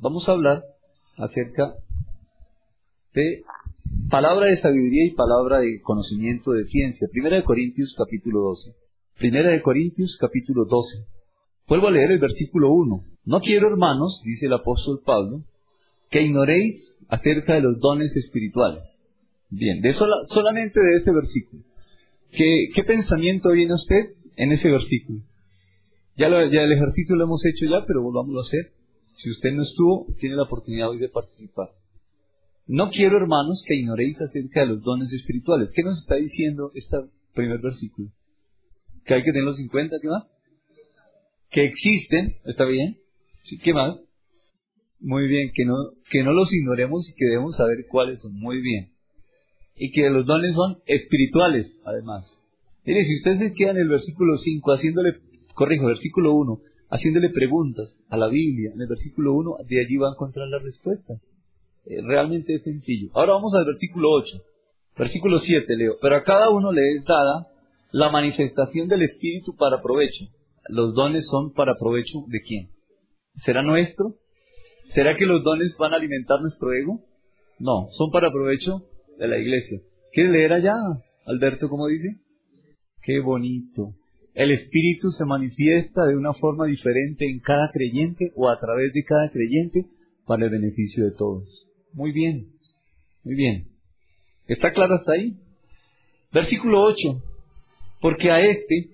vamos a hablar acerca de palabra de sabiduría y palabra de conocimiento de ciencia. Primera de Corintios capítulo 12. Primera de Corintios capítulo 12. Vuelvo a leer el versículo 1. No quiero, hermanos, dice el apóstol Pablo, que ignoréis acerca de los dones espirituales. Bien, de solamente de ese versículo. ¿Qué, ¿Qué, pensamiento viene usted en ese versículo? Ya, ya el ejercicio lo hemos hecho ya, pero volvamos a hacer. Si usted no estuvo, tiene la oportunidad hoy de participar. No quiero, hermanos, que ignoréis acerca de los dones espirituales. ¿Qué nos está diciendo este primer versículo? Que hay que tenerlos en cuenta, ¿qué más? Que existen, ¿está bien? ¿Sí? ¿Qué más? Muy bien, que no, que no los ignoremos y que debemos saber cuáles son. Muy bien. Y que los dones son espirituales, además. Mire, si usted se queda en el versículo 5 haciéndole, corrijo, versículo 1, haciéndole preguntas a la Biblia, en el versículo 1, de allí va a encontrar la respuesta. Eh, realmente es sencillo. Ahora vamos al versículo 8. Versículo 7 leo. Pero a cada uno le es dada la manifestación del Espíritu para provecho. Los dones son para provecho de quién? ¿Será nuestro? ¿Será que los dones van a alimentar nuestro ego? No, son para provecho de la iglesia. ¿Quieres leer allá, Alberto, cómo dice? Qué bonito. El Espíritu se manifiesta de una forma diferente en cada creyente o a través de cada creyente para el beneficio de todos. Muy bien, muy bien. ¿Está claro hasta ahí? Versículo 8. Porque a este,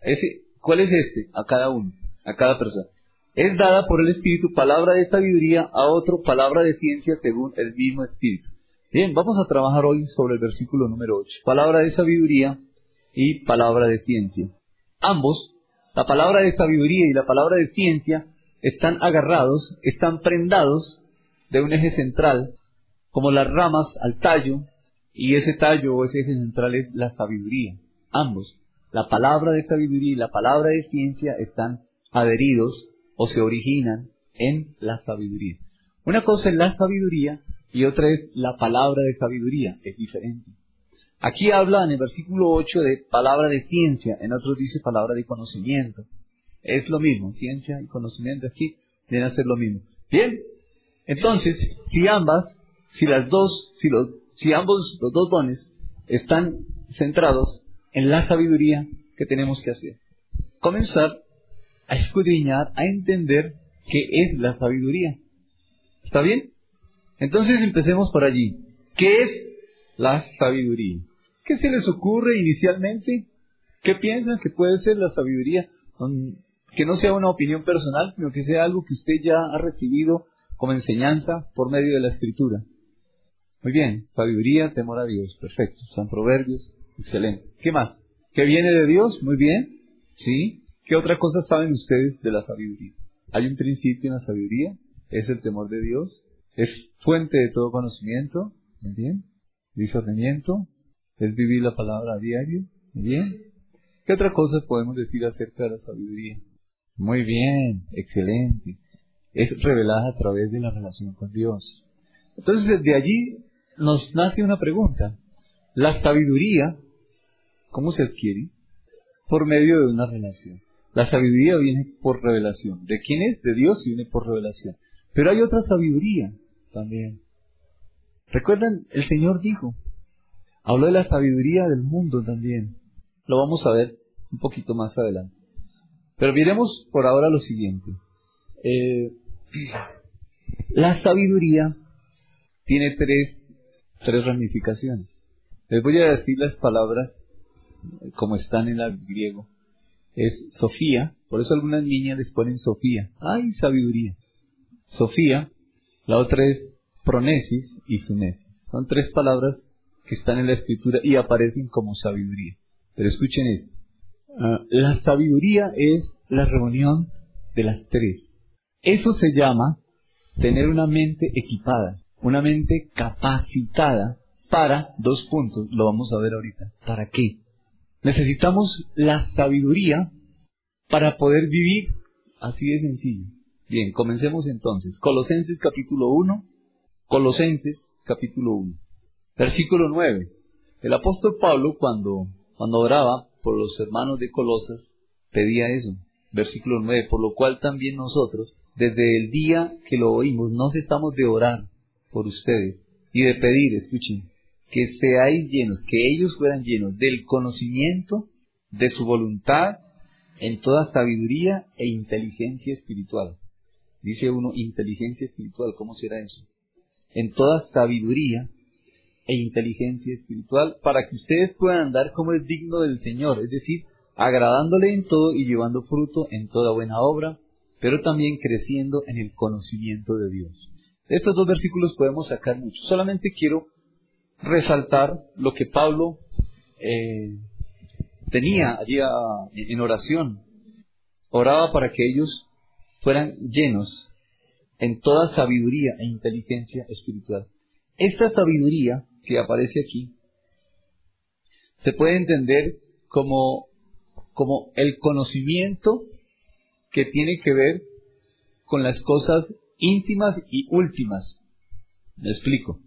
ese, ¿cuál es este? A cada uno, a cada persona. Es dada por el Espíritu palabra de sabiduría, a otro palabra de ciencia según el mismo Espíritu. Bien, vamos a trabajar hoy sobre el versículo número 8. Palabra de sabiduría y palabra de ciencia. Ambos, la palabra de sabiduría y la palabra de ciencia, están agarrados, están prendados de un eje central, como las ramas al tallo, y ese tallo o ese eje central es la sabiduría. Ambos, la palabra de sabiduría y la palabra de ciencia están adheridos o se originan en la sabiduría. Una cosa es la sabiduría y otra es la palabra de sabiduría, es diferente. Aquí habla en el versículo 8 de palabra de ciencia, en otros dice palabra de conocimiento. Es lo mismo, ciencia y conocimiento aquí deben ser lo mismo. Bien, entonces, si ambas, si las dos, si, los, si ambos, los dos dones, están centrados en la sabiduría, ¿qué tenemos que hacer? Comenzar a escudriñar, a entender qué es la sabiduría. ¿Está bien? Entonces empecemos por allí. ¿Qué es la sabiduría? ¿Qué se les ocurre inicialmente? ¿Qué piensan que puede ser la sabiduría? Que no sea una opinión personal, sino que sea algo que usted ya ha recibido como enseñanza por medio de la escritura. Muy bien, sabiduría, temor a Dios, perfecto. San Proverbios, excelente. ¿Qué más? ¿Qué viene de Dios? Muy bien. ¿Sí? ¿Qué otra cosa saben ustedes de la sabiduría? Hay un principio en la sabiduría, es el temor de Dios, es fuente de todo conocimiento, muy bien. Discernimiento, es vivir la palabra a diario, bien. ¿Qué otra cosa podemos decir acerca de la sabiduría? Muy bien, excelente es revelada a través de la relación con Dios. Entonces, desde allí nos nace una pregunta. La sabiduría, ¿cómo se adquiere? Por medio de una relación. La sabiduría viene por revelación. ¿De quién es? De Dios y viene por revelación. Pero hay otra sabiduría también. ¿Recuerdan? El Señor dijo, habló de la sabiduría del mundo también. Lo vamos a ver un poquito más adelante. Pero miremos por ahora lo siguiente. Eh, la sabiduría tiene tres, tres ramificaciones. Les voy a decir las palabras como están en el griego. Es Sofía, por eso algunas niñas les ponen Sofía. ¡Ay, sabiduría! Sofía, la otra es pronesis y sunesis. Son tres palabras que están en la escritura y aparecen como sabiduría. Pero escuchen esto. Ah, la sabiduría es la reunión de las tres. Eso se llama tener una mente equipada, una mente capacitada para dos puntos, lo vamos a ver ahorita. ¿Para qué? Necesitamos la sabiduría para poder vivir así de sencillo. Bien, comencemos entonces. Colosenses capítulo 1, Colosenses capítulo 1, versículo 9. El apóstol Pablo cuando, cuando oraba por los hermanos de Colosas pedía eso. versículo 9, por lo cual también nosotros, desde el día que lo oímos, no cesamos de orar por ustedes y de pedir, escuchen, que seáis llenos, que ellos fueran llenos del conocimiento de su voluntad en toda sabiduría e inteligencia espiritual. Dice uno, inteligencia espiritual, ¿cómo será eso? En toda sabiduría e inteligencia espiritual, para que ustedes puedan andar como es digno del Señor, es decir, agradándole en todo y llevando fruto en toda buena obra, pero también creciendo en el conocimiento de Dios. De estos dos versículos podemos sacar mucho. Solamente quiero resaltar lo que Pablo eh, tenía allí en oración. Oraba para que ellos fueran llenos en toda sabiduría e inteligencia espiritual. Esta sabiduría que aparece aquí se puede entender como, como el conocimiento que tiene que ver con las cosas íntimas y últimas. Me explico.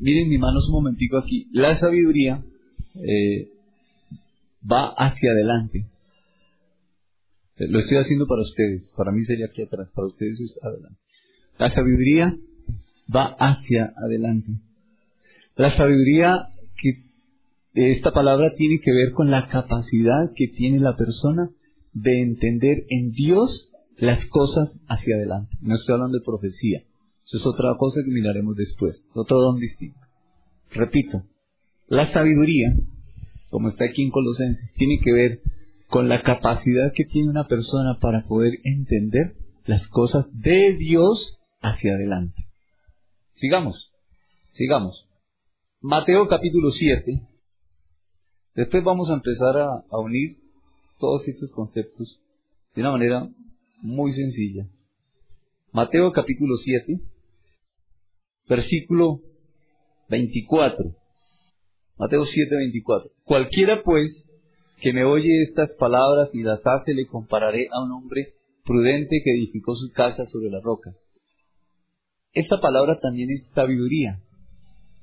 Miren mi manos un momentico aquí. La sabiduría eh, va hacia adelante. Eh, lo estoy haciendo para ustedes. Para mí sería aquí atrás. Para ustedes es adelante. La sabiduría va hacia adelante. La sabiduría que esta palabra tiene que ver con la capacidad que tiene la persona de entender en Dios las cosas hacia adelante. No estoy hablando de profecía. Eso es otra cosa que miraremos después, otro don distinto. Repito, la sabiduría, como está aquí en Colosenses, tiene que ver con la capacidad que tiene una persona para poder entender las cosas de Dios hacia adelante. Sigamos, sigamos. Mateo capítulo 7. Después vamos a empezar a, unir todos estos conceptos de una manera muy sencilla. Mateo capítulo 7 versículo 24. Mateo 7, 24. Cualquiera pues que me oye estas palabras y las hace, le compararé a un hombre prudente que edificó su casa sobre la roca. Esta palabra también es sabiduría.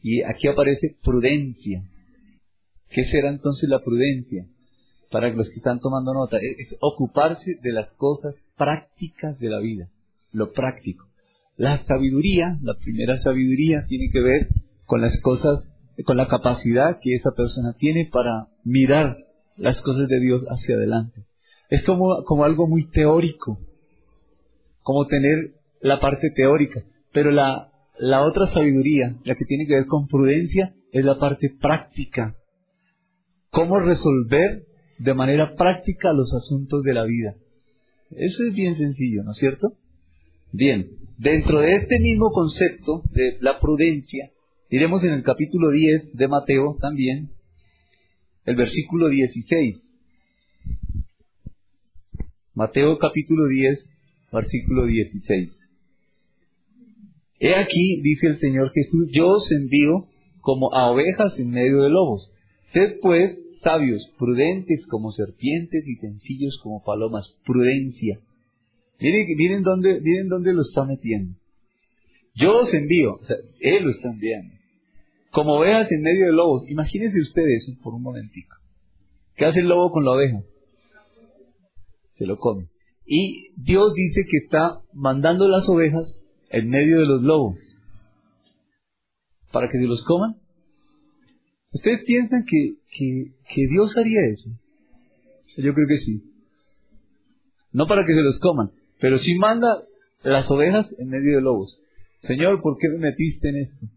Y aquí aparece prudencia. ¿Qué será entonces la prudencia? Para los que están tomando nota, es ocuparse de las cosas prácticas de la vida, lo práctico. La sabiduría, la primera sabiduría, tiene que ver con las cosas, con la capacidad que esa persona tiene para mirar las cosas de Dios hacia adelante. Es como, como algo muy teórico, como tener la parte teórica, pero la, la otra sabiduría, la que tiene que ver con prudencia, es la parte práctica. Cómo resolver de manera práctica los asuntos de la vida. Eso es bien sencillo, ¿no es cierto? Bien, dentro de este mismo concepto de la prudencia, iremos en el capítulo 10 de Mateo también, el versículo 16. Mateo capítulo 10, versículo 16. He aquí, dice el Señor Jesús, yo os envío como a ovejas en medio de lobos. Sed pues sabios, prudentes como serpientes y sencillos como palomas. Prudencia. Miren, dónde, miren dónde lo está metiendo. Yo os envío, o sea, Él lo está enviando. Como ovejas en medio de lobos. Imagínense ustedes por un momentico. ¿Qué hace el lobo con la oveja? Se lo come. Y Dios dice que está mandando las ovejas en medio de los lobos. ¿Para que se los coman? ¿Ustedes piensan que, que, que Dios haría eso? Yo creo que sí. No para que se los coman, pero si manda las ovejas en medio de lobos. Señor, ¿por qué me metiste en esto?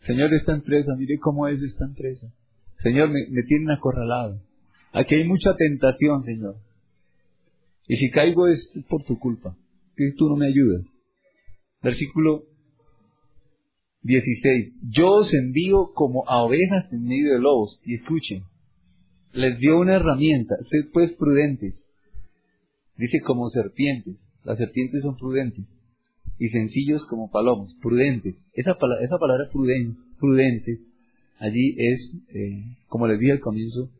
Señor, esta empresa, mire cómo es esta empresa. Señor, me, me tienen acorralado. Aquí hay mucha tentación, Señor. Y si caigo es por tu culpa. Que tú no me ayudas. Versículo 16. Yo os envío como a ovejas en medio de lobos. Y escuchen. Les dio una herramienta. Sed pues prudentes Dice como serpientes. Las serpientes son prudentes. Y sencillos como palomas. Prudentes. Esa, palabra, esa palabra prudente, prudente allí es, eh, como les dije al comienzo,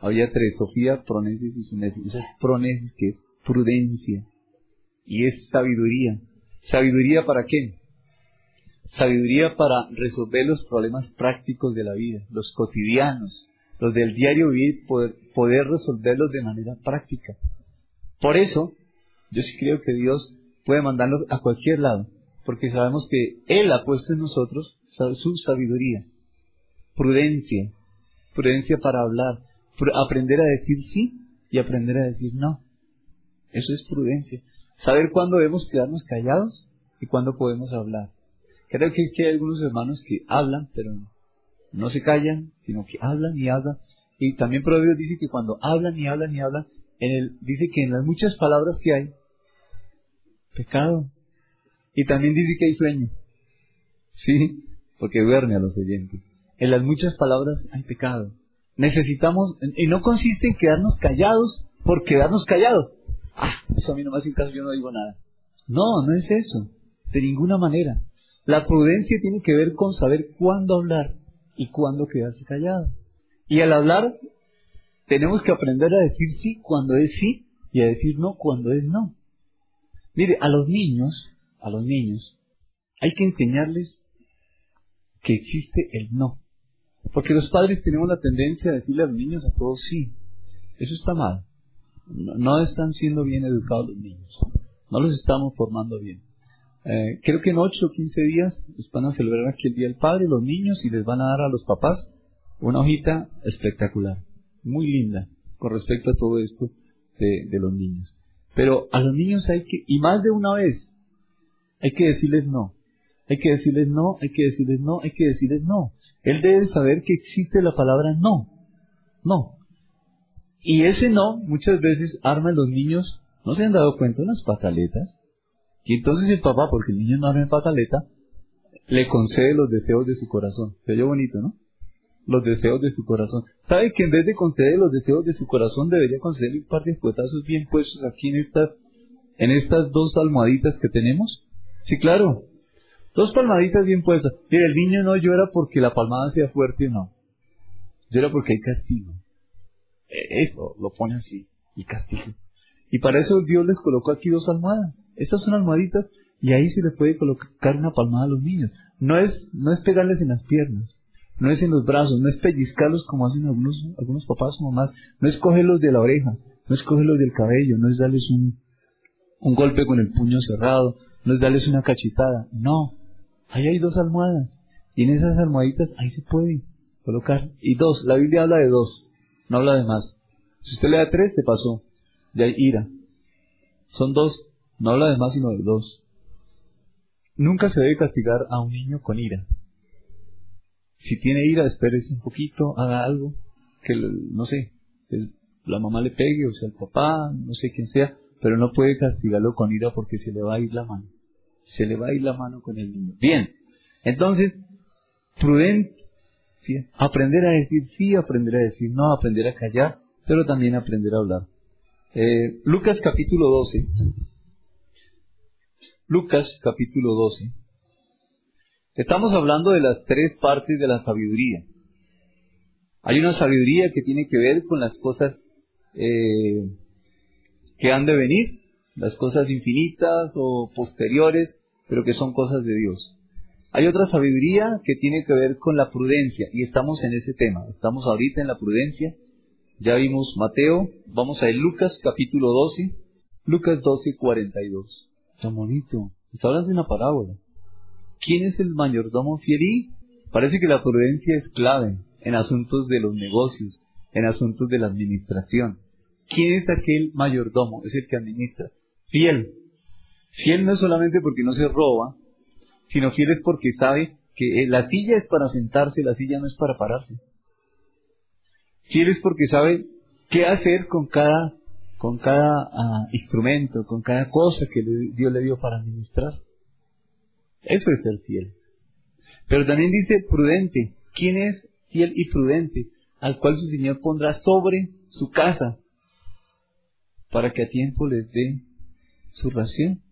había tres, Sofía, Pronesis y Sunesis. Esa es Pronesis, que es prudencia. Y es sabiduría. ¿Sabiduría para qué? Sabiduría para resolver los problemas prácticos de la vida, los cotidianos, los del diario vivir, poder, resolverlos de manera práctica Por eso, yo sí creo que Dios puede mandarnos a cualquier lado, porque sabemos que Él ha puesto en nosotros su sabiduría, prudencia, prudencia para hablar, aprender a decir sí y aprender a decir no. Eso es prudencia. Saber cuándo debemos quedarnos callados y cuándo podemos hablar. Creo que, hay algunos hermanos que hablan, pero no se callan, sino que hablan y hablan. Y también Proverbios dice que cuando hablan y hablan y hablan, en el, dice que en las muchas palabras que hay, pecado. Y también dice que hay sueño. Sí, porque duerme a los oyentes. En las muchas palabras hay pecado. Necesitamos, y no consiste en quedarnos callados por quedarnos callados. Ah, eso a mí no me hace caso, yo no digo nada. No, no es eso. De ninguna manera. La prudencia tiene que ver con saber cuándo hablar y cuándo quedarse callado. Y al hablar, tenemos que aprender a decir sí cuando es sí y a decir no cuando es no. Mire, a los niños, a los niños, hay que enseñarles que existe el no. Porque los padres tenemos la tendencia a decirle a los niños a todos sí. Eso está mal. No, están siendo bien educados los niños. No los estamos formando bien. Eh, creo que en 8 o 15 días van a celebrar aquí el Día del Padre, los niños, y les van a dar a los papás una hojita espectacular, muy linda, con respecto a todo esto de, de los niños. Pero a los niños hay que, y más de una vez, hay que decirles no. Hay que decirles no, hay que decirles no, hay que decirles no. Él debe saber que existe la palabra no. No. Y ese no muchas veces arma los niños, ¿no se han dado cuenta? Unas pataletas. Y entonces el papá, porque el niño no arma en pataleta, le concede los deseos de su corazón. Se oye bonito, ¿no? Los deseos de su corazón. ¿Sabe que en vez de conceder los deseos de su corazón, debería conceder un par de fuetazos bien puestos aquí en estas, en estas dos almohaditas que tenemos? Sí, claro. Dos palmaditas bien puestas. Mira, el niño no llora porque la palmada sea fuerte, no. Llora porque hay castigo. Eso lo pone así, y castigo. Y para eso Dios les colocó aquí dos almohadas. Estas son almohaditas y ahí se les puede colocar una palmada a los niños. No es, no es pegarles en las piernas, no es en los brazos, no es pellizcarlos como hacen algunos, algunos papás o mamás, no es cogerlos de la oreja, no es cogerlos del cabello, no es darles un, un golpe con el puño cerrado, no es darles una cachetada, no, Ahí hay dos almohadas. Y en esas almohaditas ahí se puede colocar. Y dos, la Biblia habla de dos, no habla de más. Si usted le da tres, te pasó. Ya hay ira. Son dos, no habla de más sino de dos. Nunca se debe castigar a un niño con ira. Si tiene ira, espérese un poquito, haga algo, que no sé, la mamá le pegue, o sea, el papá, no sé quién sea, pero no puede castigarlo con ira porque se le va a ir la mano se le va a ir la mano con el niño. Bien, entonces, prudente, aprender a decir sí, aprender a decir no, aprender a callar, pero también aprender a hablar. Eh, Lucas capítulo 12. Lucas capítulo 12. Estamos hablando de las tres partes de la sabiduría. Hay una sabiduría que tiene que ver con las cosas eh, que han de venir las cosas infinitas o posteriores, pero que son cosas de Dios. Hay otra sabiduría que tiene que ver con la prudencia y estamos en ese tema. Estamos ahorita en la prudencia. Ya vimos Mateo, vamos a Lucas capítulo 12, Lucas 12, 42. Está bonito. Está hablando de una parábola. ¿Quién es el mayordomo fiel? Y parece que la prudencia es clave en asuntos de los negocios, en asuntos de la administración. ¿Quién es aquel mayordomo? Es el que administra. Fiel. Fiel no es solamente porque no se roba, sino fiel es porque sabe que eh, la silla es para sentarse, la silla no es para pararse. Fiel es porque sabe qué hacer con cada, con cada ah, instrumento, con cada cosa que Dios le dio para administrar. Eso es ser fiel. Pero también dice prudente. ¿Quién es fiel y prudente? Al cual su Señor pondrá sobre su casa para que a tiempo les dé su ración.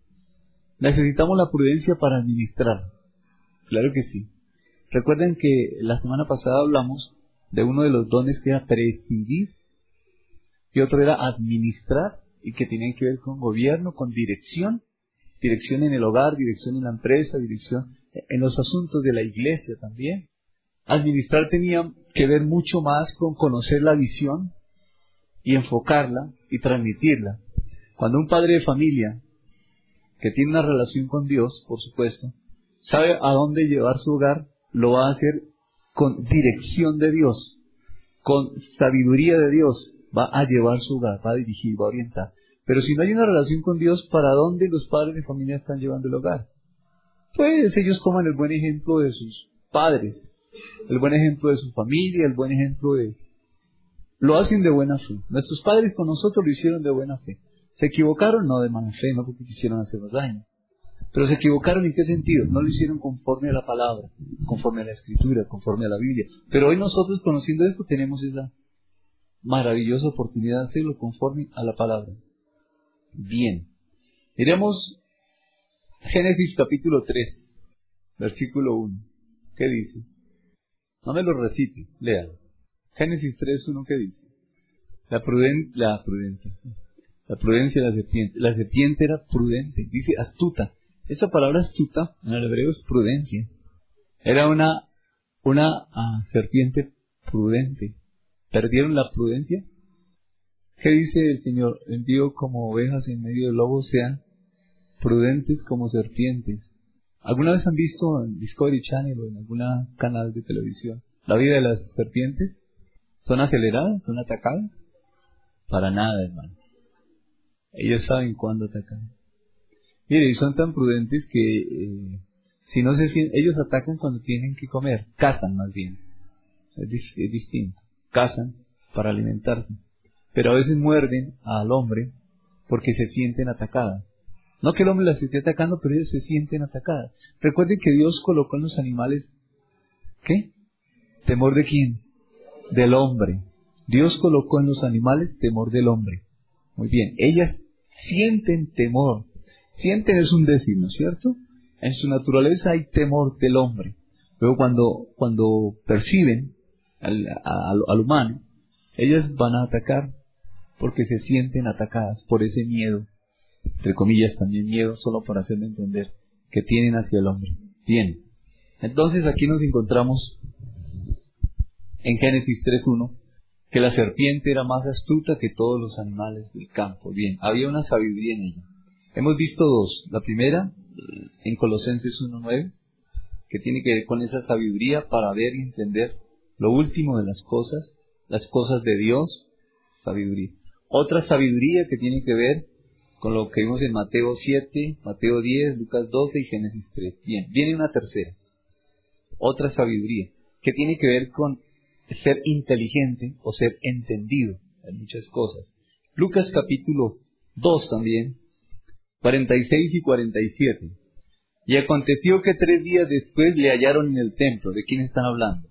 Necesitamos la prudencia para administrar. Claro que sí. Recuerden que la semana pasada hablamos de uno de los dones que era presidir y otro era administrar y que tenía que ver con gobierno, con dirección, dirección en el hogar, dirección en la empresa, dirección en los asuntos de la iglesia también. Administrar tenía que ver mucho más con conocer la visión y enfocarla y transmitirla. Cuando un padre de familia que tiene una relación con Dios, por supuesto, sabe a dónde llevar su hogar, lo va a hacer con dirección de Dios, con sabiduría de Dios, va a llevar su hogar, va a dirigir, va a orientar. Pero si no hay una relación con Dios, ¿para dónde los padres de familia están llevando el hogar? Pues ellos toman el buen ejemplo de sus padres, el buen ejemplo de su familia, el buen ejemplo de... Lo hacen de buena fe. Nuestros padres con nosotros lo hicieron de buena fe. ¿Se equivocaron? No de mala fe, no porque quisieron hacernos daño. Pero se equivocaron en qué sentido? No lo hicieron conforme a la palabra, conforme a la escritura, conforme a la Biblia. Pero hoy nosotros conociendo esto tenemos esa maravillosa oportunidad de hacerlo conforme a la palabra. Bien. Miremos Génesis capítulo 3, versículo 1. ¿Qué dice? No me lo recite, léalo. Génesis 3, 1, ¿qué dice? La, pruden la prudente. La prudencia de la serpiente. La serpiente era prudente, dice astuta. Esa palabra astuta en el hebreo es prudencia. Era una, una ah, serpiente prudente. ¿Perdieron la prudencia? ¿Qué dice el Señor? Envío como ovejas en medio de lobos sean prudentes como serpientes. ¿Alguna vez han visto en Discovery Channel o en algún canal de televisión la vida de las serpientes? ¿Son aceleradas? ¿Son atacadas? Para nada, hermano. Ellos saben cuándo atacan. Mire, y son tan prudentes que eh, si no se sienten, ellos atacan cuando tienen que comer, cazan más bien. Es, es distinto. Cazan para alimentarse. Pero a veces muerden al hombre porque se sienten atacadas. No que el hombre las esté atacando, pero ellos se sienten atacadas. Recuerden que Dios colocó en los animales, ¿qué? ¿Temor de quién? Del hombre. Dios colocó en los animales temor del hombre. Muy bien, ellas sienten temor. Sienten es un decir, ¿no es cierto? En su naturaleza hay temor del hombre. Luego cuando, cuando perciben al, al humano, ellas van a atacar porque se sienten atacadas por ese miedo entre comillas también miedo, solo para hacerme entender que tienen hacia el hombre. Bien, entonces aquí nos encontramos en Génesis 3.1 que la serpiente era más astuta que todos los animales del campo. Bien, había una sabiduría en ella. Hemos visto dos. La primera, en Colosenses 1.9, que tiene que ver con esa sabiduría para ver y entender lo último de las cosas, las cosas de Dios, sabiduría. Otra sabiduría que tiene que ver con lo que vimos en Mateo 7, Mateo 10, Lucas 12 y Génesis 3. Bien, viene una tercera, otra sabiduría, que tiene que ver con ser inteligente o ser entendido en muchas cosas. Lucas capítulo 2 también, 46 y 47. Y aconteció que tres días después le hallaron en el templo. ¿De quién están hablando?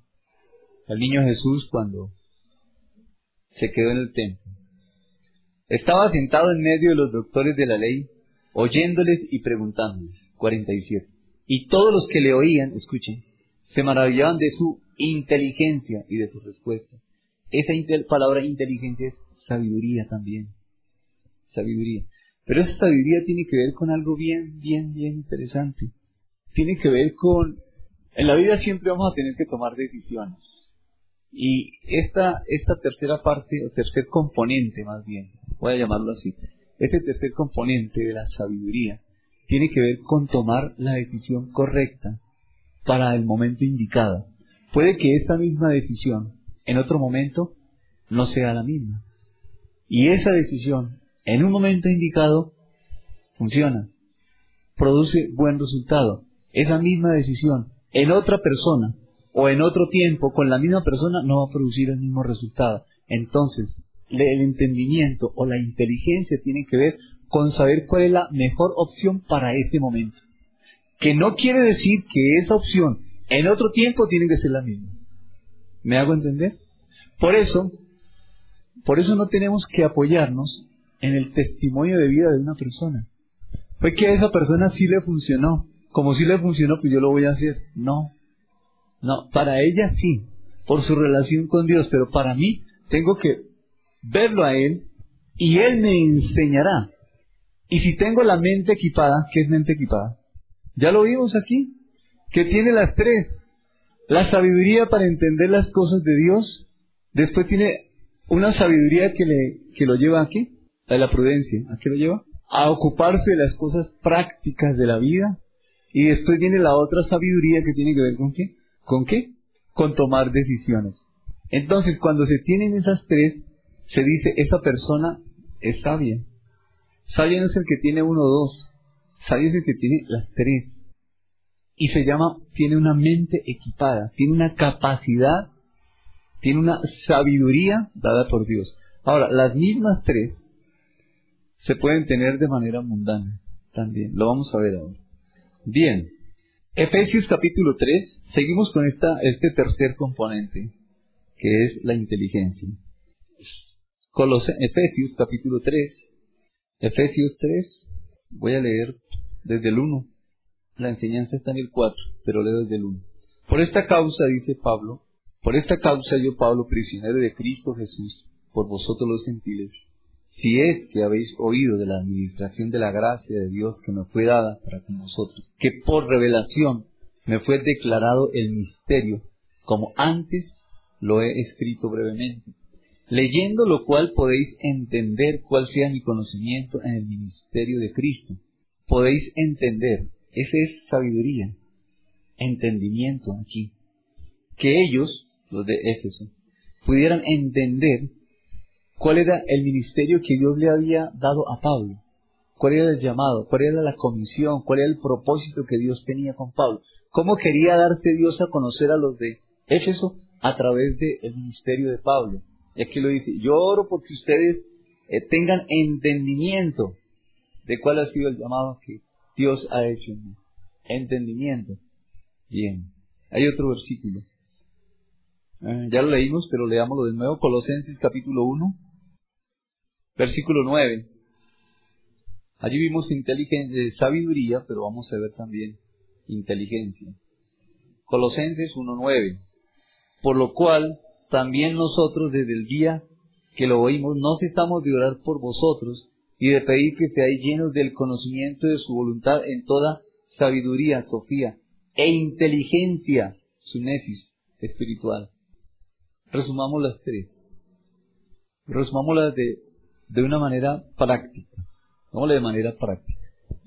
El niño Jesús cuando se quedó en el templo. Estaba sentado en medio de los doctores de la ley, oyéndoles y preguntándoles. 47. Y todos los que le oían, escuchen, se maravillaban de su inteligencia y de su respuesta. Esa palabra inteligencia es sabiduría también. Sabiduría. Pero esa sabiduría tiene que ver con algo bien, bien, bien interesante. Tiene que ver con... En la vida siempre vamos a tener que tomar decisiones. Y esta, esta tercera parte, o tercer componente más bien, voy a llamarlo así, este tercer componente de la sabiduría tiene que ver con tomar la decisión correcta para el momento indicado. Puede que esta misma decisión en otro momento no sea la misma. Y esa decisión en un momento indicado funciona, produce buen resultado. Esa misma decisión en otra persona o en otro tiempo con la misma persona no va a producir el mismo resultado. Entonces, el entendimiento o la inteligencia tiene que ver con saber cuál es la mejor opción para ese momento. Que no quiere decir que esa opción en otro tiempo tiene que ser la misma. ¿Me hago entender? Por eso, por eso no tenemos que apoyarnos en el testimonio de vida de una persona. Fue que a esa persona sí le funcionó. Como sí le funcionó, pues yo lo voy a hacer. No. No, para ella sí, por su relación con Dios, pero para mí tengo que verlo a Él y Él me enseñará. Y si tengo la mente equipada, ¿qué es mente equipada? Ya lo vimos aquí, que tiene las tres. La sabiduría para entender las cosas de Dios, después tiene una sabiduría que, le, que lo lleva aquí, de la prudencia. ¿A qué lo lleva? A ocuparse de las cosas prácticas de la vida. Y después viene la otra sabiduría que tiene que ver con qué? ¿Con qué? Con tomar decisiones. Entonces, cuando se tienen esas tres, se dice, esa persona es sabia. Sabia no es el que tiene uno o dos. Sabia es el que tiene las tres. Y se llama, tiene una mente equipada, tiene una capacidad, tiene una sabiduría dada por Dios. Ahora, las mismas tres se pueden tener de manera mundana también. Lo vamos a ver ahora. Bien. Efesios capítulo 3, seguimos con esta, este tercer componente, que es la inteligencia. Efesios capítulo 3, Efesios 3, voy a leer desde el 1. La enseñanza está en el 4, pero leo desde el 1. Por esta causa, dice Pablo, por esta causa yo, Pablo, prisionero de Cristo Jesús, por vosotros los gentiles, si es que habéis oído de la administración de la gracia de Dios que me fue dada para con vosotros, que por revelación me fue declarado el misterio, como antes lo he escrito brevemente, leyendo lo cual podéis entender cuál sea mi conocimiento en el ministerio de Cristo. Podéis entender, esa es sabiduría, entendimiento aquí, que ellos, los de Éfeso, pudieran entender cuál era el ministerio que Dios le había dado a Pablo, cuál era el llamado, cuál era la comisión, cuál era el propósito que Dios tenía con Pablo, cómo quería darse Dios a conocer a los de Éfeso a través del ministerio de Pablo. Y aquí lo dice, yo oro porque ustedes eh, tengan entendimiento de cuál ha sido el llamado que Dios ha hecho en. Entendimiento. Bien. Hay otro versículo. Eh, ya lo leímos, pero leámoslo de nuevo. Colosenses capítulo 1, versículo 9. Allí vimos inteligencia, eh, sabiduría, pero vamos a ver también inteligencia. Colosenses 1.9. Por lo cual, también nosotros desde el día que lo oímos, no cesamos de orar por vosotros y de pedir que seáis llenos del conocimiento de su voluntad en toda sabiduría, Sofía, e inteligencia, su nefis espiritual resumamos las tres. Resumámoslas de, de una manera práctica. Vámonos de manera práctica.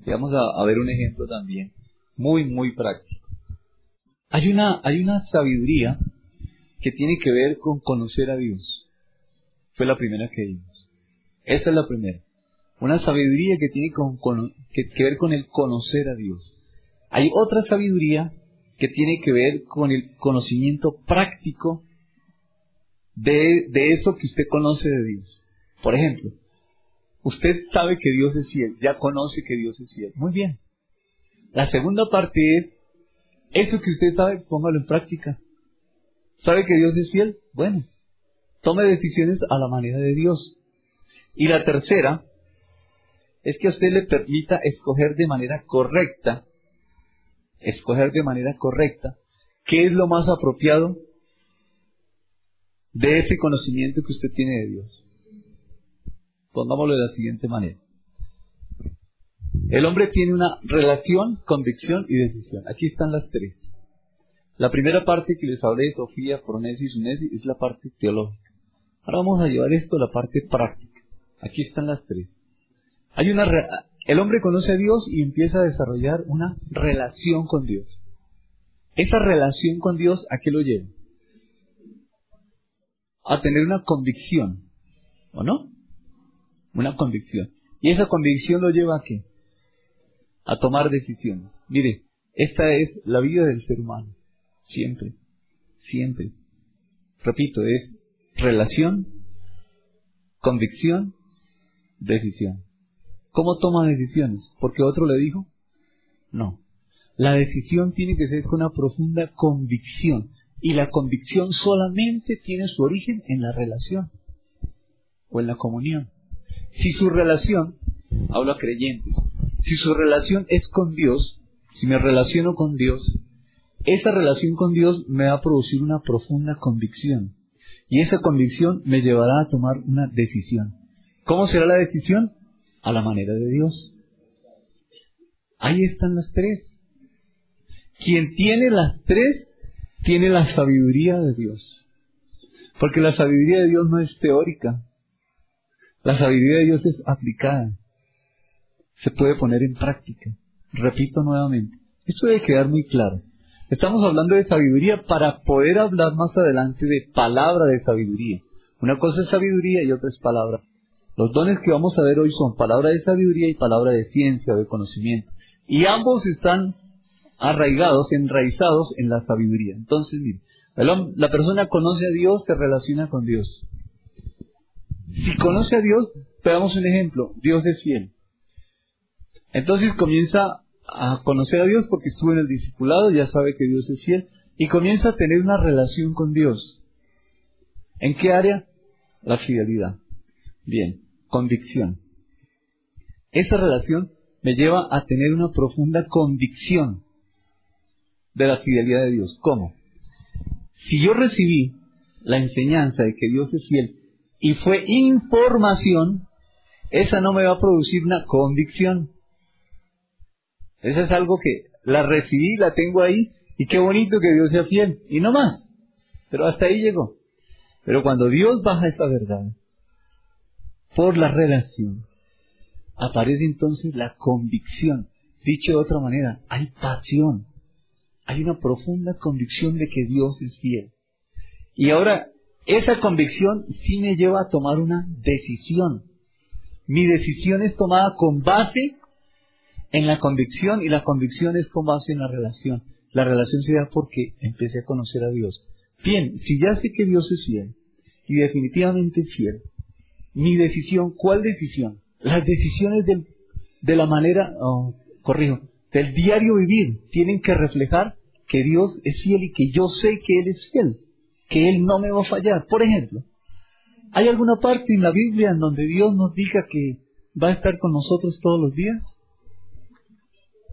Vamos a, ver un ejemplo también, muy, muy práctico. Hay una, hay una sabiduría que tiene que ver con conocer a Dios. Fue la primera que vimos. Esa es la primera. Una sabiduría que tiene que, que ver con el conocer a Dios. Hay otra sabiduría que tiene que ver con el conocimiento práctico de, eso que usted conoce de Dios. Por ejemplo, usted sabe que Dios es fiel, ya conoce que Dios es fiel. Muy bien. La segunda parte es, eso que usted sabe, póngalo en práctica. ¿Sabe que Dios es fiel? Bueno, tome decisiones a la manera de Dios. Y la tercera es que a usted le permita escoger de manera correcta, escoger de manera correcta, qué es lo más apropiado de ese conocimiento que usted tiene de Dios. Pongámoslo de la siguiente manera. El hombre tiene una relación, convicción y decisión. Aquí están las tres. La primera parte que les hablé, Sofía, Pronesis, Unesis, es la parte teológica. Ahora vamos a llevar esto a la parte práctica. Aquí están las tres. Hay una el hombre conoce a Dios y empieza a desarrollar una relación con Dios. Esa relación con Dios, ¿a qué lo lleva? a tener una convicción, ¿o no? Una convicción. Y esa convicción lo lleva a qué? A tomar decisiones. Mire, esta es la vida del ser humano. Siempre, siempre. Repito, es relación, convicción, decisión. ¿Cómo toma decisiones? ¿Porque otro le dijo? No. La decisión tiene que ser con una profunda convicción. Y la convicción solamente tiene su origen en la relación o en la comunión. Si su relación, hablo a creyentes, si su relación es con Dios, si me relaciono con Dios, esa relación con Dios me va a producir una profunda convicción. Y esa convicción me llevará a tomar una decisión. ¿Cómo será la decisión? A la manera de Dios. Ahí están las tres. Quien tiene las tres tiene la sabiduría de Dios. Porque la sabiduría de Dios no es teórica. La sabiduría de Dios es aplicada. Se puede poner en práctica. Repito nuevamente. Esto debe quedar muy claro. Estamos hablando de sabiduría para poder hablar más adelante de palabra de sabiduría. Una cosa es sabiduría y otra es palabra. Los dones que vamos a ver hoy son palabra de sabiduría y palabra de ciencia o de conocimiento. Y ambos están arraigados, enraizados en la sabiduría. Entonces, mire, la persona conoce a Dios, se relaciona con Dios. Si conoce a Dios, veamos un ejemplo, Dios es fiel. Entonces comienza a conocer a Dios porque estuvo en el discipulado, ya sabe que Dios es fiel, y comienza a tener una relación con Dios. ¿En qué área? La fidelidad. Bien, convicción. Esa relación me lleva a tener una profunda convicción de la fidelidad de Dios. ¿Cómo? Si yo recibí la enseñanza de que Dios es fiel y fue información, esa no me va a producir una convicción. Esa es algo que la recibí, la tengo ahí, y qué bonito que Dios sea fiel, y no más. Pero hasta ahí llegó. Pero cuando Dios baja esa verdad, por la relación, aparece entonces la convicción. Dicho de otra manera, hay pasión, hay una profunda convicción de que Dios es fiel. Y ahora, esa convicción sí me lleva a tomar una decisión. Mi decisión es tomada con base en la convicción y la convicción es con base en la relación. La relación se da porque empecé a conocer a Dios. Bien, si ya sé que Dios es fiel y definitivamente fiel, mi decisión, ¿cuál decisión? Las decisiones de la manera, oh, corrijo, del diario vivir tienen que reflejar que Dios es fiel y que yo sé que Él es fiel, que Él no me va a fallar. Por ejemplo, ¿hay alguna parte en la Biblia en donde Dios nos diga que va a estar con nosotros todos los días?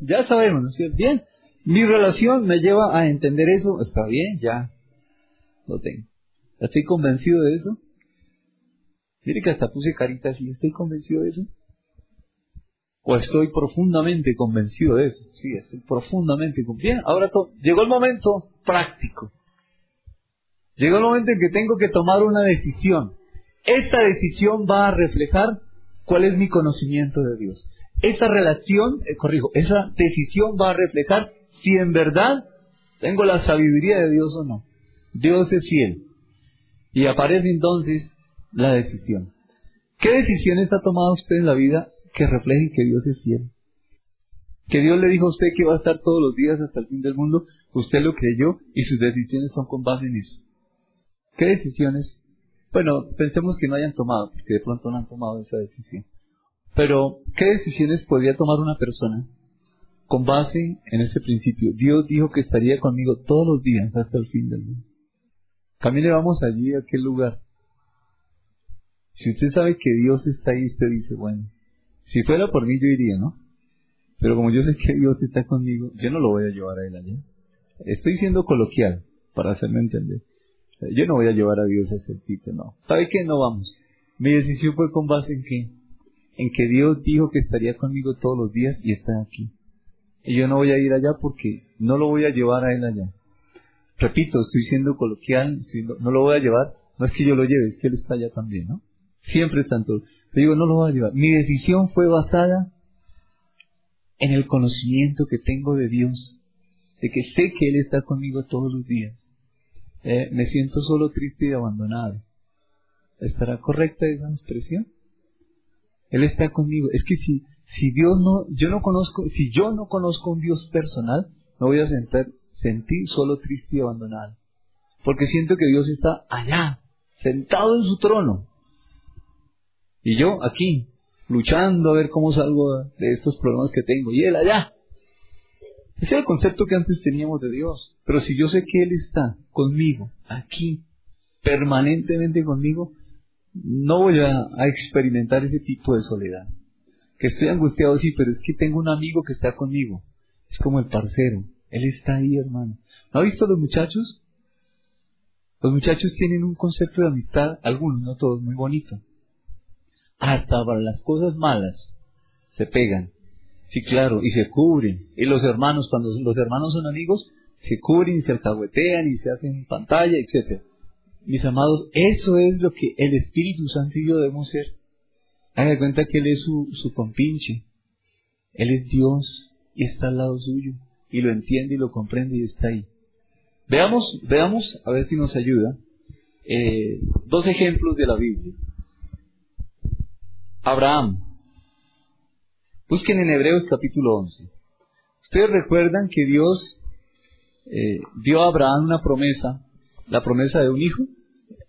Ya sabemos, ¿no es cierto? Bien, mi relación me lleva a entender eso, está bien, ya lo tengo. ¿Estoy convencido de eso? Mire que hasta puse caritas y estoy convencido de eso. O estoy profundamente convencido de eso. Sí, estoy profundamente convencido. Ahora llegó el momento práctico. Llegó el momento en que tengo que tomar una decisión. Esta decisión va a reflejar cuál es mi conocimiento de Dios esa relación, eh, corrijo, esa decisión va a reflejar si en verdad tengo la sabiduría de Dios o no. Dios es fiel. Y aparece entonces la decisión. ¿Qué decisiones ha tomado usted en la vida que reflejen que Dios es fiel? Que Dios le dijo a usted que va a estar todos los días hasta el fin del mundo, usted lo creyó y sus decisiones son con base en eso. ¿Qué decisiones? Bueno, pensemos que no hayan tomado, porque de pronto no han tomado esa decisión. Pero, ¿qué decisiones podría tomar una persona con base en ese principio? Dios dijo que estaría conmigo todos los días hasta el fin del mundo. Camine, vamos allí a aquel lugar. Si usted sabe que Dios está ahí, usted dice, bueno, si fuera por mí yo iría, ¿no? Pero como yo sé que Dios está conmigo, yo no lo voy a llevar a Él allá. Estoy siendo coloquial, para hacerme entender. Yo no voy a llevar a Dios a ese sitio, no. ¿Sabe qué? No vamos. Mi decisión fue con base en qué? en que Dios dijo que estaría conmigo todos los días y está aquí. Y yo no voy a ir allá porque no lo voy a llevar a Él allá. Repito, estoy siendo coloquial, no lo voy a llevar, no es que yo lo lleve, es que Él está allá también, ¿no? Siempre todo. Pero digo, no lo voy a llevar. Mi decisión fue basada en el conocimiento que tengo de Dios, de que sé que Él está conmigo todos los días. Eh, me siento solo, triste y abandonado. ¿Estará correcta esa expresión? Él está conmigo. Es que si, si Dios no, yo no conozco, si yo no conozco un Dios personal, me voy a sentir, sentir solo triste y abandonado. Porque siento que Dios está allá, sentado en su trono. Y yo aquí, luchando a ver cómo salgo de estos problemas que tengo. Y Él allá. Ese era el concepto que antes teníamos de Dios. Pero si yo sé que Él está conmigo, aquí, permanentemente conmigo, no voy a, experimentar ese tipo de soledad. Que estoy angustiado, sí, pero es que tengo un amigo que está conmigo. Es como el parcero. Él está ahí, hermano. ¿No ha visto los muchachos? Los muchachos tienen un concepto de amistad, algunos, no todos, muy bonito. Hasta para las cosas malas se pegan. Sí, claro, y se cubren. Y los hermanos, cuando los hermanos son amigos, se cubren y se alcahuetean y se hacen pantalla, etcétera. Mis amados, eso es lo que el Espíritu Santo y yo debemos ser. Haga cuenta que Él es su, su compinche. Él es Dios y está al lado suyo. Y lo entiende y lo comprende y está ahí. Veamos, veamos, a ver si nos ayuda, eh, dos ejemplos de la Biblia. Abraham. Busquen en Hebreos capítulo 11. Ustedes recuerdan que Dios eh, dio a Abraham una promesa, la promesa de un hijo,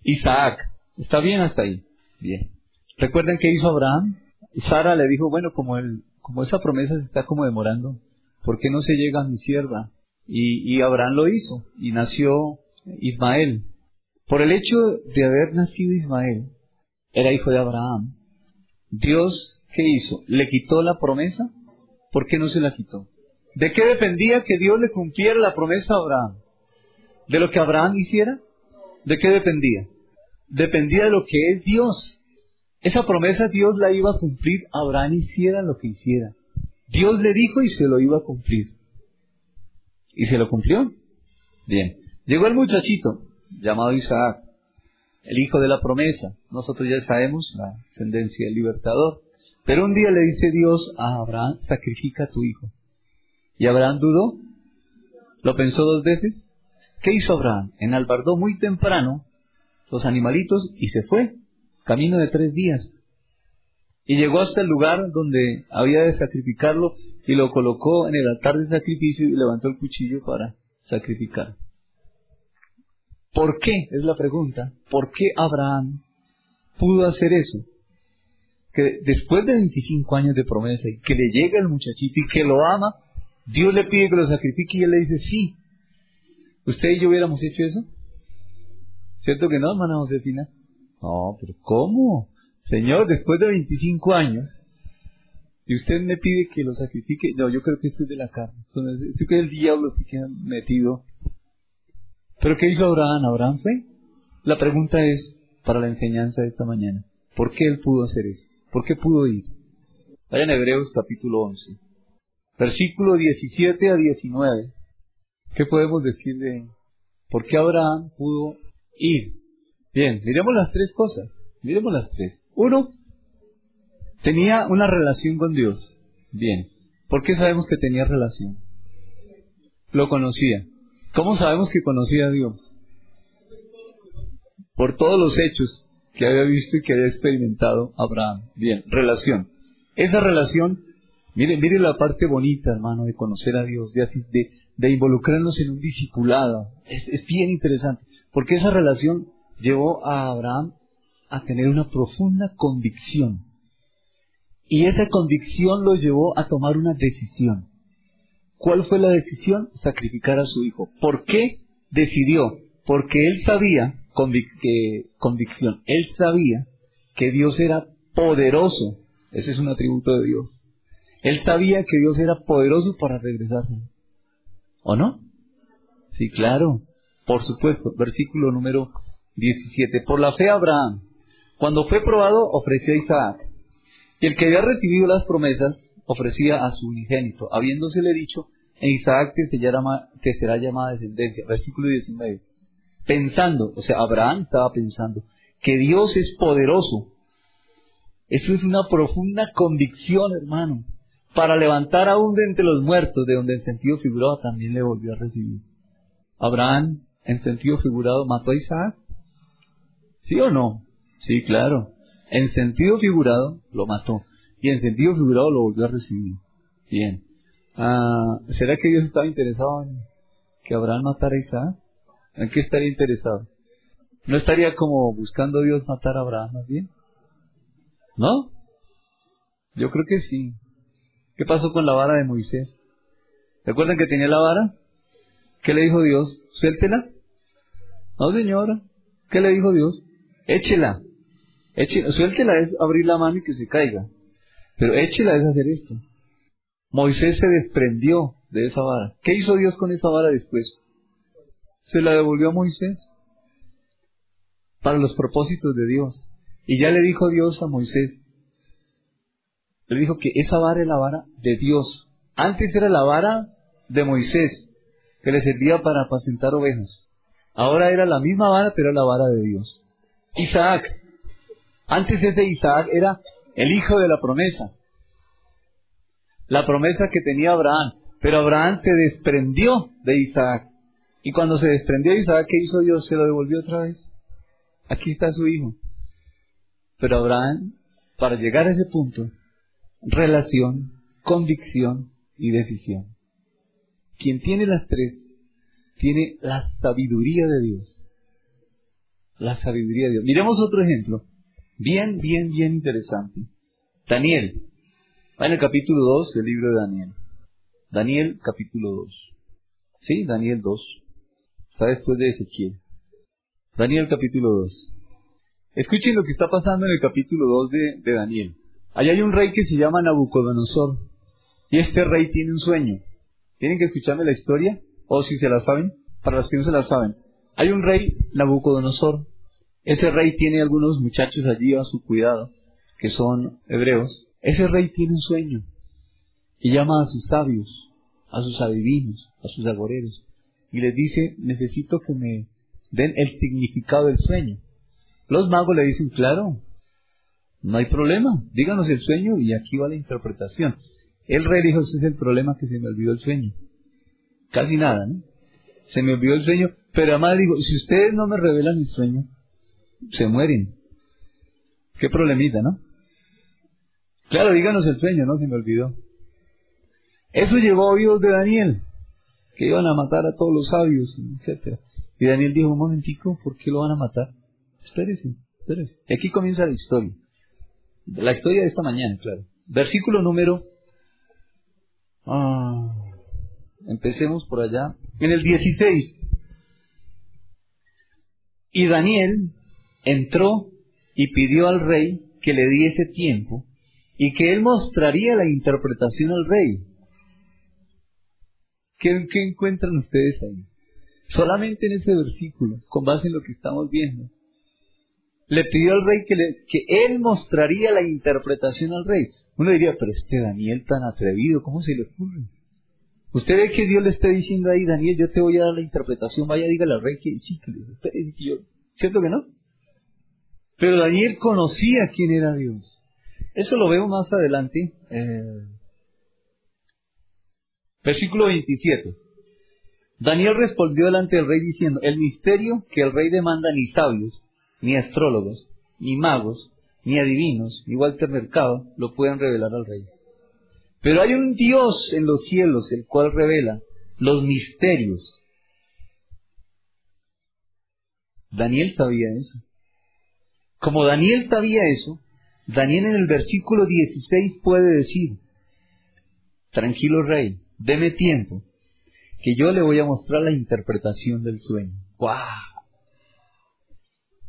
Isaac. ¿Está bien hasta ahí? Bien. ¿Recuerdan qué hizo Abraham? Sara le dijo, bueno, como, el, como esa promesa se está como demorando, ¿por qué no se llega a mi sierva? Y, y Abraham lo hizo, y nació Ismael. Por el hecho de haber nacido Ismael, era hijo de Abraham, Dios, ¿qué hizo? ¿Le quitó la promesa? ¿Por qué no se la quitó? ¿De qué dependía que Dios le cumpliera la promesa a Abraham? ¿De lo que Abraham hiciera? ¿De qué dependía? Dependía de lo que es Dios. Esa promesa Dios la iba a cumplir, Abraham hiciera lo que hiciera. Dios le dijo y se lo iba a cumplir. ¿Y se lo cumplió? Bien. Llegó el muchachito llamado Isaac, el hijo de la promesa. Nosotros ya sabemos la ascendencia del libertador. Pero un día le dice Dios a Abraham, sacrifica a tu hijo. ¿Y Abraham dudó? ¿Lo pensó dos veces? ¿Qué hizo Abraham? Enalbardó muy temprano los animalitos y se fue, camino de tres días. Y llegó hasta el lugar donde había de sacrificarlo y lo colocó en el altar de sacrificio y levantó el cuchillo para sacrificar. ¿Por qué? Es la pregunta. ¿Por qué Abraham pudo hacer eso? Que después de 25 años de promesa y que le llega el muchachito y que lo ama, Dios le pide que lo sacrifique y él le dice sí. ¿Usted y yo hubiéramos hecho eso? ¿Cierto que no, hermana Josefina? No, pero ¿cómo? Señor, después de 25 años, y usted me pide que lo sacrifique, no, yo creo que esto es de la carne. Esto que el diablo queda metido. Pero ¿qué hizo Abraham? Abraham fue. La pregunta es, para la enseñanza de esta mañana, ¿por qué él pudo hacer eso? ¿Por qué pudo ir? Vayan en Hebreos capítulo 11 versículo 17 a 19. ¿Qué podemos decir de por qué Abraham pudo ir? Bien, miremos las tres cosas. Miremos las tres. Uno, tenía una relación con Dios. Bien. ¿Por qué sabemos que tenía relación? Lo conocía. ¿Cómo sabemos que conocía a Dios? Por todos los hechos que había visto y que había experimentado Abraham. Bien, relación. Esa relación Mire, mire la parte bonita, hermano, de conocer a Dios, de, de, involucrarnos en un discipulado. Es, es bien interesante, porque esa relación llevó a Abraham a tener una profunda convicción. Y esa convicción lo llevó a tomar una decisión. ¿Cuál fue la decisión? Sacrificar a su hijo. ¿Por qué decidió? Porque él sabía, que, convicción, él sabía que Dios era poderoso. Ese es un atributo de Dios él sabía que Dios era poderoso para regresarse. ¿O no? Sí, claro. Por supuesto. Versículo número 17. Por la fe Abraham, cuando fue probado, ofreció a Isaac. Y el que había recibido las promesas, ofrecía a su unigénito, habiéndosele dicho, en Isaac te será, te será llamada descendencia. Versículo 19. Pensando, o sea, Abraham estaba pensando, que Dios es poderoso. Eso es una profunda convicción, hermano para levantar aún de entre los muertos, de donde en sentido figurado también le volvió a recibir. Abraham, en sentido figurado, mató a Isaac. ¿Sí o no? Sí, claro. En sentido figurado, lo mató. Y en sentido figurado lo volvió a recibir. Bien. Ah, ¿Será que Dios estaba interesado en que Abraham matara a Isaac? ¿En qué estaría interesado? ¿No estaría como buscando a Dios matar a Abraham más bien? ¿No? Yo creo que sí. ¿Qué pasó con la vara de Moisés? ¿Recuerdan que tenía la vara? ¿Qué le dijo Dios? Suéltela. No, señora. ¿Qué le dijo Dios? Échela. échela. Suéltela es abrir la mano y que se caiga. Pero échela es hacer esto. Moisés se desprendió de esa vara. ¿Qué hizo Dios con esa vara después? Se la devolvió a Moisés para los propósitos de Dios. Y ya le dijo Dios a Moisés, le dijo que esa vara es la vara de Dios. Antes era la vara de Moisés, que le servía para apacentar ovejas. Ahora era la misma vara, pero la vara de Dios. Isaac. Antes ese Isaac era el hijo de la promesa. La promesa que tenía Abraham. Pero Abraham se desprendió de Isaac. Y cuando se desprendió de Isaac, ¿qué hizo Dios? Se lo devolvió otra vez. Aquí está su hijo. Pero Abraham, para llegar a ese punto, relación, convicción y decisión. Quien tiene las tres, tiene la sabiduría de Dios. La sabiduría de Dios. Miremos otro ejemplo. Bien, bien, bien interesante. Daniel. Va en el capítulo 2 del libro de Daniel. Daniel capítulo 2. Sí, Daniel 2. Está después de Ezequiel. Daniel capítulo 2. Escuchen lo que está pasando en el capítulo 2 de, de Daniel. Allá hay un rey que se llama Nabucodonosor. Y este rey tiene un sueño. ¿Tienen que escucharme la historia? O si se la saben, para los que no se la saben. Hay un rey, Nabucodonosor. Ese rey tiene algunos muchachos allí a su cuidado, que son hebreos. Ese rey tiene un sueño. Y llama a sus sabios, a sus adivinos, a sus agoreros. Y les dice, necesito que me den el significado del sueño. Los magos le dicen, claro, no hay problema, díganos el sueño y aquí va la interpretación. El rey dijo, ese es el problema que se me olvidó el sueño. Casi nada, ¿no? Se me olvidó el sueño, pero además digo, si ustedes no me revelan el sueño, se mueren. Qué problemita, ¿no? Claro, díganos el sueño, ¿no? Se me olvidó. Eso llevó a oídos de Daniel, que iban a matar a todos los sabios, etc. Y Daniel dijo, un momentico, ¿por qué lo van a matar? Espérese, espérese. Aquí comienza la historia. La historia de esta mañana, claro. Versículo número... Ah, empecemos por allá. En el 16. Y Daniel entró y pidió al rey que le diese tiempo y que él mostraría la interpretación al rey. ¿Qué, ¿Qué, encuentran ustedes ahí? Solamente en ese versículo, con base en lo que estamos viendo le pidió al rey que, le, que él mostraría la interpretación al rey. Uno diría, pero este Daniel tan atrevido, ¿cómo se le ocurre? Usted ve que Dios le está diciendo ahí, Daniel, yo te voy a dar la interpretación, vaya, dígale al rey que sí, que yo, ¿cierto que no? Pero Daniel conocía quién era Dios. Eso lo veo más adelante. Versículo 27. Daniel respondió delante del rey diciendo, el misterio que el rey demanda ni sabios, ni astrólogos, ni magos, ni adivinos, ni Walter Mercado lo pueden revelar al rey. Pero hay un Dios en los cielos el cual revela los misterios. Daniel sabía eso. Como Daniel sabía eso, Daniel en el versículo 16 puede decir, tranquilo rey, deme tiempo, que yo le voy a mostrar la interpretación del sueño. ¡Wow!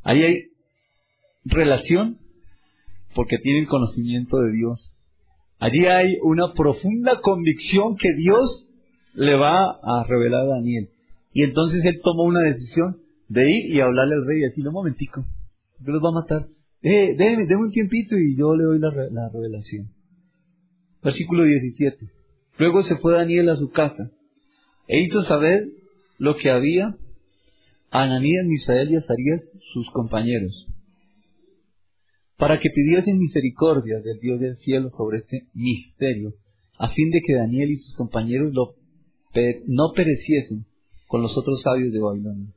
Ahí hay relación porque tienen conocimiento de Dios. Allí hay una profunda convicción que Dios le va a revelar a Daniel. Y entonces él tomó una decisión de ir y hablarle al rey y decirle, un momentico, que los va a matar. Eh, déjeme, un tiempito y yo le doy la, la revelación. Versículo 17. Luego se fue Daniel a su casa e hizo saber lo que había Ananías, Misael y Azarías, sus compañeros, para que pidiesen misericordia del Dios del cielo sobre este misterio, a fin de que Daniel y sus compañeros no pereciesen con los otros sabios de Babilonia.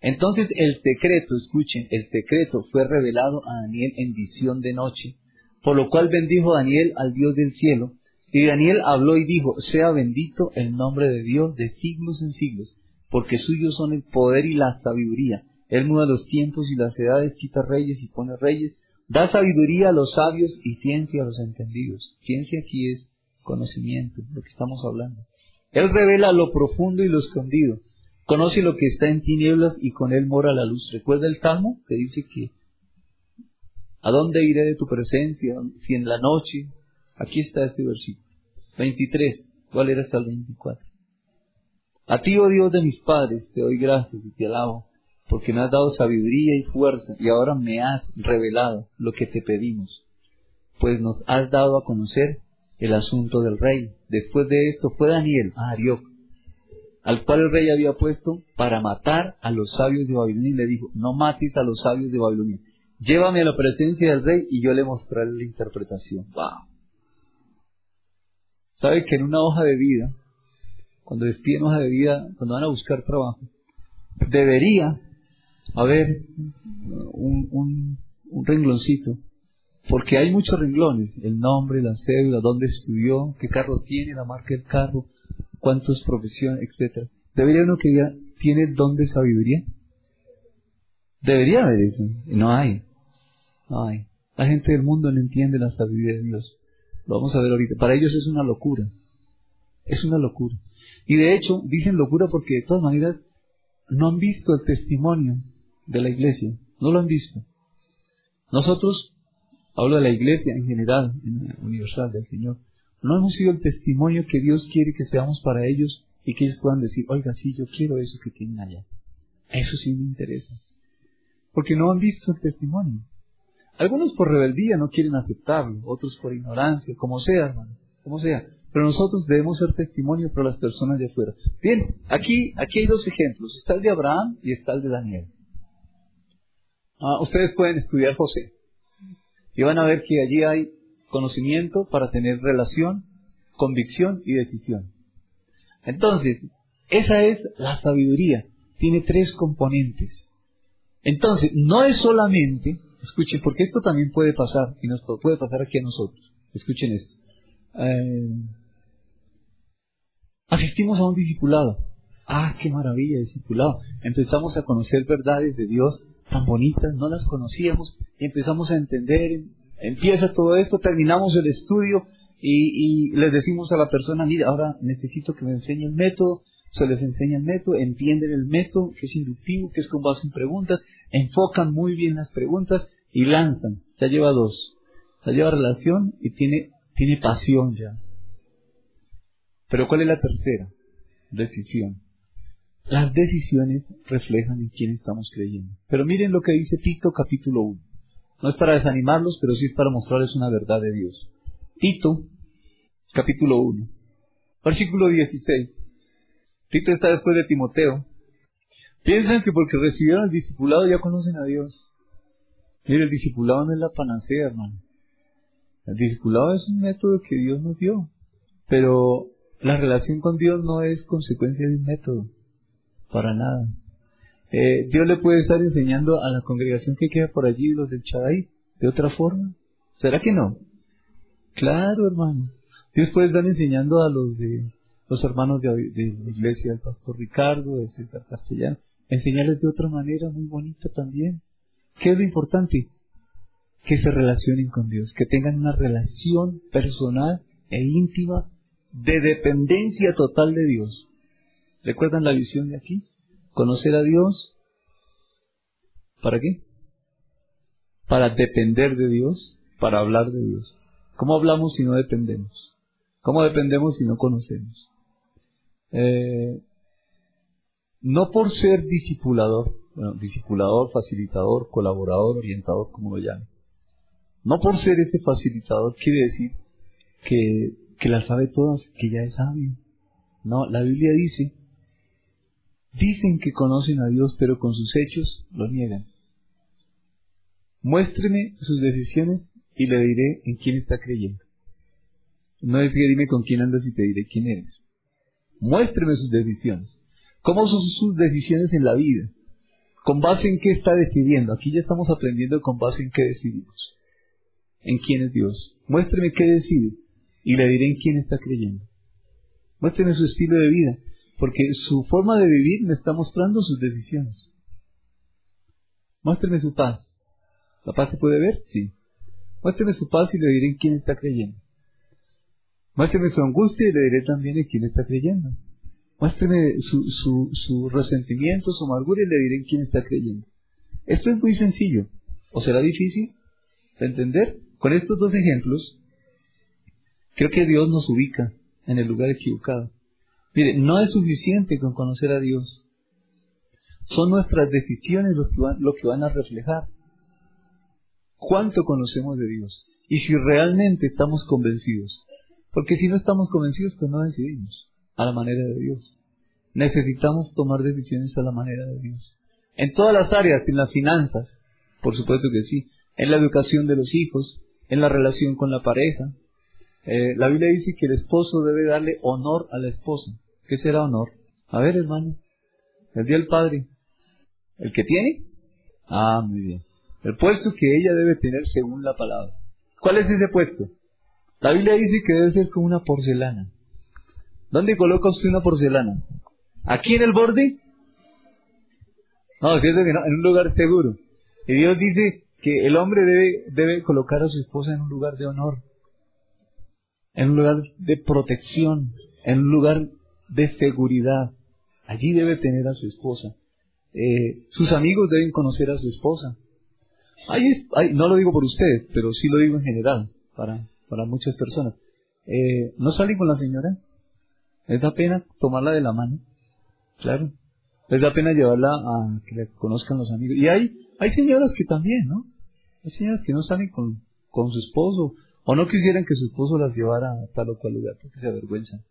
Entonces el secreto, escuchen, el secreto fue revelado a Daniel en visión de noche, por lo cual bendijo Daniel al Dios del cielo, y Daniel habló y dijo, sea bendito el nombre de Dios de siglos en siglos, porque suyos son el poder y la sabiduría. Él muda los tiempos y las edades, quita reyes y pone reyes, da sabiduría a los sabios y ciencia a los entendidos. Ciencia aquí es conocimiento, lo que estamos hablando. Él revela lo profundo y lo escondido, conoce lo que está en tinieblas y con él mora la luz. ¿Recuerda el Salmo que dice que ¿a dónde iré de tu presencia? Si en la noche, aquí está este versículo. 23, ¿cuál era hasta el 24? A ti, oh Dios de mis padres, te doy gracias y te alabo, porque me has dado sabiduría y fuerza, y ahora me has revelado lo que te pedimos, pues nos has dado a conocer el asunto del rey. Después de esto fue Daniel a Arioc, al cual el rey había puesto para matar a los sabios de Babilonia, y le dijo, no mates a los sabios de Babilonia, Llévame a la presencia del rey y yo le mostraré la interpretación. ¡Wow! ¿Sabe que en una hoja de vida, cuando despiden hoja de vida, cuando van a buscar trabajo, debería haber un, un, un rengloncito porque hay muchos renglones, el nombre, la cédula, dónde estudió, qué carro tiene, la marca del carro, cuántas profesiones, etcétera. Debería uno que diga, ¿tiene don de sabiduría? Debería haber eso, no hay. No hay. La gente del mundo no entiende la sabiduría de Dios. Lo vamos a ver ahorita. Para ellos es una locura. Es una locura. Y de hecho, dicen locura porque de todas maneras no han visto el testimonio de la iglesia. No lo han visto. Nosotros hablo de la iglesia en general, en universal del Señor, no hemos sido el testimonio que Dios quiere que seamos para ellos y que ellos puedan decir, oiga, sí, yo quiero eso que tienen allá. Eso sí me interesa. Porque no han visto el testimonio. Algunos por rebeldía no quieren aceptarlo, otros por ignorancia, como sea, hermano, como sea. Pero nosotros debemos ser testimonio para las personas de afuera. Bien, aquí, aquí hay dos ejemplos. Está el de Abraham y está el de Daniel. Ah, ustedes pueden estudiar José y van a ver que allí hay conocimiento para tener relación, convicción y decisión. Entonces, esa es la sabiduría. Tiene tres componentes. Entonces, no es solamente, escuchen, porque esto también puede pasar, y nos puede pasar aquí a nosotros. Escuchen esto. Eh, asistimos a un discipulado. Ah, qué maravilla, discipulado. Empezamos a conocer verdades de Dios tan bonitas, no las conocíamos, y empezamos a entender, empieza todo esto, terminamos el estudio y, les decimos a la persona, mira, ahora necesito que me enseñe el método, se les enseña el método, entienden el método, que es inductivo, que es con base en preguntas, enfocan muy bien las preguntas y lanzan. Ya lleva dos. Ya lleva relación y tiene, tiene pasión ya. Pero ¿cuál es la tercera? Decisión. Las decisiones reflejan en quién estamos creyendo. Pero miren lo que dice Tito capítulo 1. No es para desanimarlos, pero sí es para mostrarles una verdad de Dios. Tito capítulo 1, versículo 16. Tito está después de Timoteo. Piensan que porque recibieron el discipulado ya conocen a Dios. Mire, el discipulado no es la panacea, hermano. El discipulado es un método que Dios nos dio. Pero la relación con Dios no es consecuencia de un método. Para nada. Eh, Dios le puede estar enseñando a la congregación que queda por allí, los del Chadai, de otra forma. ¿Será que no? Claro, hermano. Dios puede estar enseñando a los de los hermanos de, la iglesia del pastor Ricardo, de César Castellano, enseñarles de otra manera muy bonita también. ¿Qué es lo importante? Que se relacionen con Dios, que tengan una relación personal e íntima de dependencia total de Dios. ¿Recuerdan la visión de aquí? Conocer a Dios. ¿Para qué? Para depender de Dios, para hablar de Dios. ¿Cómo hablamos si no dependemos? ¿Cómo dependemos si no conocemos? Eh, no por ser discipulador, bueno, discipulador, facilitador, colaborador, orientador, como lo llamen. No por ser este facilitador quiere decir que, que la sabe todas, que ya es sabio. No, la Biblia dice Dicen que conocen a Dios, pero con sus hechos lo niegan. Muéstreme sus decisiones y le diré en quién está creyendo. No es que dime con quién andas y te diré quién eres. Muéstreme sus decisiones. ¿Cómo son sus decisiones en la vida? ¿Con base en qué está decidiendo? Aquí ya estamos aprendiendo con base en qué decidimos. ¿En quién es Dios? Muéstreme qué decide y le diré en quién está creyendo. Muéstreme su estilo de vida porque su forma de vivir me está mostrando sus decisiones. Muéstreme su paz. ¿La paz se puede ver? Sí. Muéstreme su paz y le diré en quién está creyendo. Muéstreme su angustia y le diré también en quién está creyendo. Muéstreme su, su, su resentimiento, su amargura y le diré en quién está creyendo. Esto es muy sencillo. ¿O será difícil de entender? Con estos dos ejemplos, creo que Dios nos ubica en el lugar equivocado. Mire, no es suficiente con conocer a Dios. Son nuestras decisiones lo que, van, lo que van a reflejar cuánto conocemos de Dios y si realmente estamos convencidos. Porque si no estamos convencidos, pues no decidimos a la manera de Dios. Necesitamos tomar decisiones a la manera de Dios. En todas las áreas, en las finanzas, Por supuesto que sí. En la educación de los hijos, en la relación con la pareja. Eh, la Biblia dice que el esposo debe darle honor a la esposa. ¿Qué será honor? A ver, hermano. El día del padre. ¿El que tiene? Ah, muy bien. El puesto que ella debe tener según la palabra. ¿Cuál es ese puesto? La Biblia dice que debe ser como una porcelana. ¿Dónde coloca usted una porcelana? ¿Aquí en el borde? No, cierto que no, en un lugar seguro. Y Dios dice que el hombre debe, debe colocar a su esposa en un lugar de honor, en un lugar de protección, en un lugar de seguridad. Allí debe tener a su esposa. Eh, sus amigos deben conocer a su esposa. no lo digo por ustedes, pero sí lo digo en general, para, para muchas personas. Eh, ¿No salen con la señora? ¿Les da pena tomarla de la mano? Claro. Les da pena llevarla a que le conozcan los amigos. Y hay, hay señoras que también, ¿no? Hay señoras que no salen con, con su esposo o no quisieran que su esposo las llevara a tal o cual lugar porque se avergüenzan.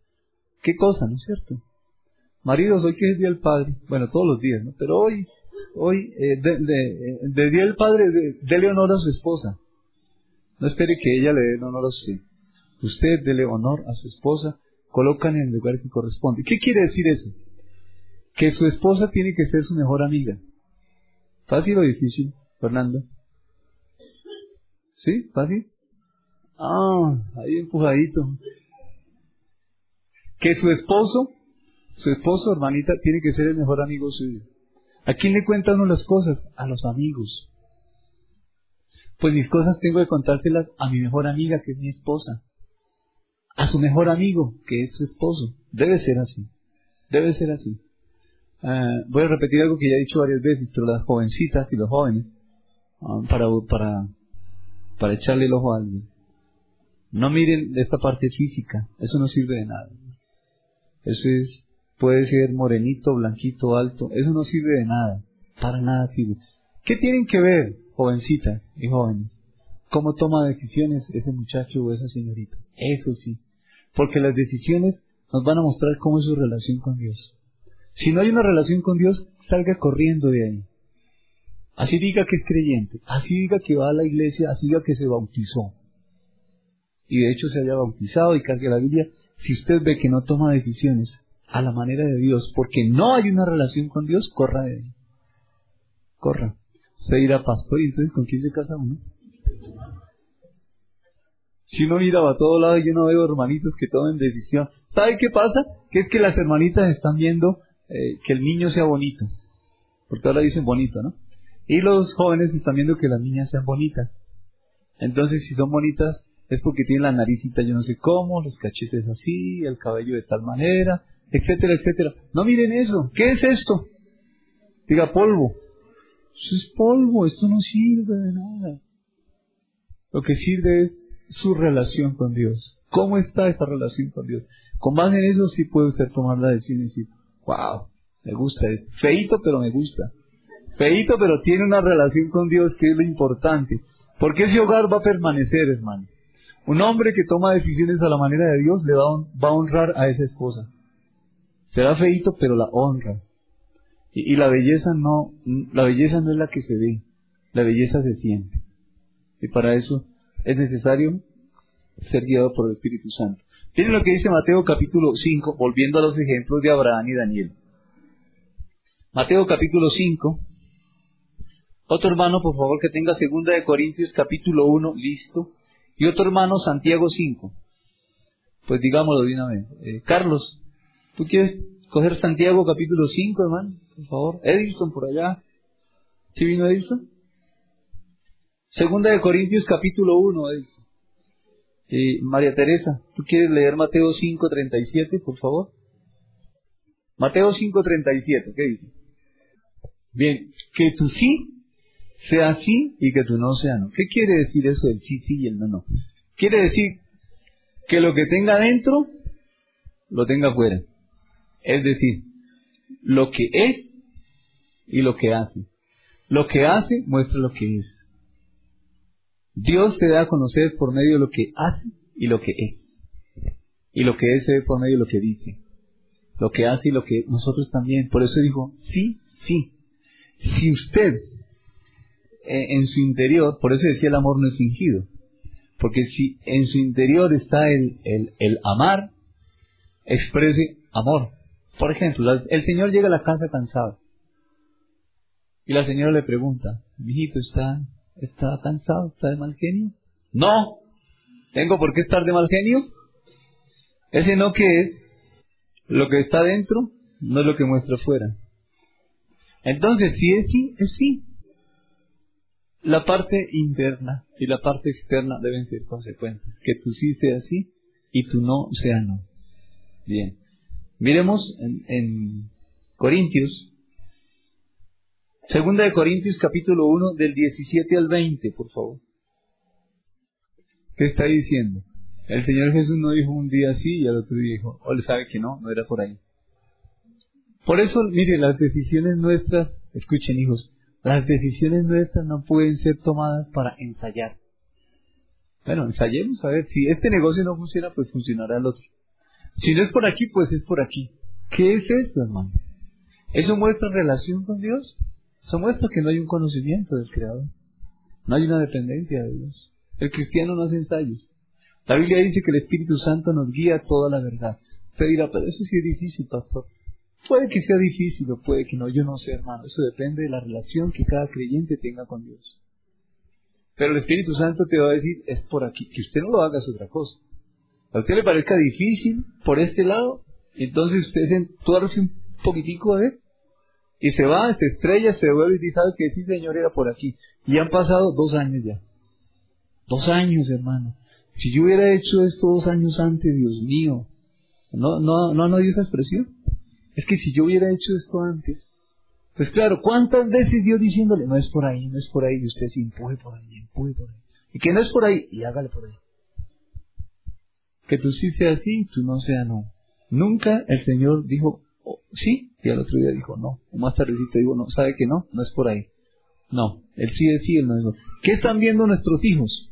¿Qué cosa, no es cierto? Maridos, hoy que es Día del Padre, bueno, todos los días, ¿no? Pero hoy, hoy, eh, de, de, Día del Padre, dele honor a su esposa. No espere que ella le dé honor a usted. Usted dele honor a su esposa, colocan en el lugar que corresponde. ¿Qué quiere decir eso? Que su esposa tiene que ser su mejor amiga. ¿Fácil o difícil, Fernando? ¿Sí? ¿Fácil? Ah, ahí empujadito. Que su esposo, su esposo, hermanita, tiene que ser el mejor amigo suyo. ¿A quién le cuenta uno las cosas? A los amigos. Pues mis cosas tengo que contárselas a mi mejor amiga, que es mi esposa. A su mejor amigo, que es su esposo. Debe ser así. Debe ser así. Ah, voy a repetir algo que ya he dicho varias veces, pero las jovencitas y los jóvenes, ah, para, para, para echarle el ojo a alguien. No miren esta parte física, eso no sirve de nada. Eso es, puede ser morenito, blanquito, alto, eso no sirve de nada, para nada sirve. ¿Qué tienen que ver jovencitas y jóvenes. ¿Cómo toma decisiones ese muchacho o esa señorita? Eso sí. Porque las decisiones nos van a mostrar cómo es su relación con Dios. Si no hay una relación con Dios, salga corriendo de ahí. Así diga que es creyente, así diga que va a la iglesia, así diga que se bautizó. Y de hecho se haya bautizado y cargue la Biblia. Si usted ve que no toma decisiones a la manera de Dios, porque no hay una relación con Dios, corra de ahí. Corra se irá pastor y entonces ¿con quién se casa uno? Si uno mira a todo lado yo no veo hermanitos que tomen decisión. ¿Sabe qué pasa? Que es que las hermanitas están viendo eh, que el niño sea bonito. Porque ahora dicen bonito, ¿no? Y los jóvenes están viendo que las niñas sean bonitas. Entonces, si son bonitas, es porque tienen la naricita yo no sé cómo, los cachetes así, el cabello de tal manera, etcétera, etcétera. No miren eso. ¿Qué es esto? Diga polvo. Eso es polvo, esto no sirve de nada. Lo que sirve es su relación con Dios. ¿Cómo está esta relación con Dios? Con base en eso sí puede usted tomar la decisión y decir, wow, me gusta esto. Feito, pero me gusta. Feito, pero tiene una relación con Dios que es lo importante. Porque ese hogar va a permanecer, hermano. Un hombre que toma decisiones a la manera de Dios le va a, honrar a esa esposa. Será feito, pero la honra. Y, la belleza no, la belleza no es la que se ve, la belleza se siente. Y para eso es necesario ser guiado por el Espíritu Santo. Miren lo que dice Mateo capítulo 5, volviendo a los ejemplos de Abraham y Daniel. Mateo capítulo 5. Otro hermano, por favor, que tenga segunda de Corintios capítulo 1, listo. Y otro hermano, Santiago 5. Pues digámoslo de una vez. Eh, Carlos, ¿tú quieres coger Santiago capítulo 5, hermano? por favor. Edilson por allá. ¿Sí vino Edilson? Segunda de Corintios capítulo 1, Edilson. Y María Teresa, ¿tú quieres leer Mateo 5.37, por favor? Mateo 5.37, ¿qué dice? Bien, que tu sí sea sí y que tu no sea no. ¿Qué quiere decir eso del sí sí y el no no? Quiere decir que lo que tenga dentro, lo tenga fuera. Es decir, lo que es y lo que hace. Lo que hace muestra lo que es. Dios te da a conocer por medio de lo que hace y lo que es. Y lo que es se ve por medio de lo que dice. Lo que hace y lo que nosotros también. Por eso dijo, sí, sí. Si usted en su interior, por eso decía el amor no es fingido, porque si en su interior está el, el, amar, exprese amor. Por ejemplo, el señor llega a la casa cansado y la señora le pregunta, mijito, ¿está, ¿está cansado? ¿Está de mal genio? No, ¿tengo por qué estar de mal genio? Ese no que es, lo que está dentro no es lo que muestra fuera. Entonces, si es sí, es sí. La parte interna y la parte externa deben ser consecuentes. Que tú sí sea sí y tú no sea no. Bien. Miremos en, Corintios. Segunda de Corintios capítulo 1 del 17 al 20, por favor. ¿Qué está diciendo? El Señor Jesús no dijo un día sí y al otro día dijo, o le sabe que no, no era por ahí. Por eso, mire, las decisiones nuestras, escuchen hijos, las decisiones nuestras no pueden ser tomadas para ensayar. Bueno, ensayemos a ver, si este negocio no funciona, pues funcionará el otro. Si no es por aquí, pues es por aquí. ¿Qué es eso, hermano? ¿Eso muestra relación con Dios? Eso muestra que no hay un conocimiento del Creador. No hay una dependencia de Dios. El cristiano no hace ensayos. La Biblia dice que el Espíritu Santo nos guía toda la verdad. Usted dirá, pero eso sí es difícil, pastor. Puede que sea difícil o puede que no, yo no sé, hermano. Eso depende de la relación que cada creyente tenga con Dios. Pero el Espíritu Santo te va a decir, es por aquí. Que usted no lo haga es otra cosa. A usted le parezca difícil por este lado, entonces usted se entuerce un poquitico de y se va, se estrella, se vuelve y dice, ¿sabe que sí, Señor, era por aquí? Y han pasado dos años ya. Dos años, hermano. Si yo hubiera hecho esto dos años antes, Dios mío, ¿no, no, no han oído esa expresión? Es que si yo hubiera hecho esto antes, pues claro, ¿cuántas veces Dios diciéndole, no es por ahí, no es por ahí, y usted se empuje por ahí, empuje por ahí. Y que no es por ahí, y hágale por ahí. Que tú sí sea sí, tú no sea no. Nunca el Señor dijo oh, sí, y al otro día dijo no. O más tardecito dijo no, ¿sabe que no? No es por ahí. No, el sí es sí, el no es no. ¿Qué están viendo nuestros hijos?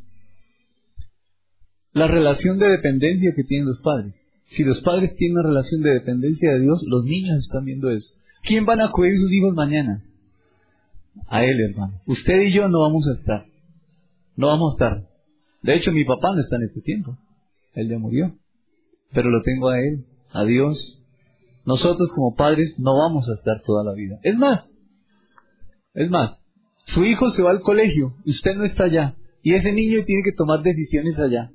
La relación de dependencia que tienen los padres. Si los padres tienen una relación de dependencia de Dios, los niños están viendo eso. ¿Quién van a acudir sus hijos mañana? A él, hermano. Usted y yo no vamos a estar. No vamos a estar. De hecho, mi papá no está en este tiempo. Él ya murió. Pero lo tengo a él, a Dios. Nosotros como padres no vamos a estar toda la vida. Es más, es más, su hijo se va al colegio y usted no está allá. Y ese niño tiene que tomar decisiones allá.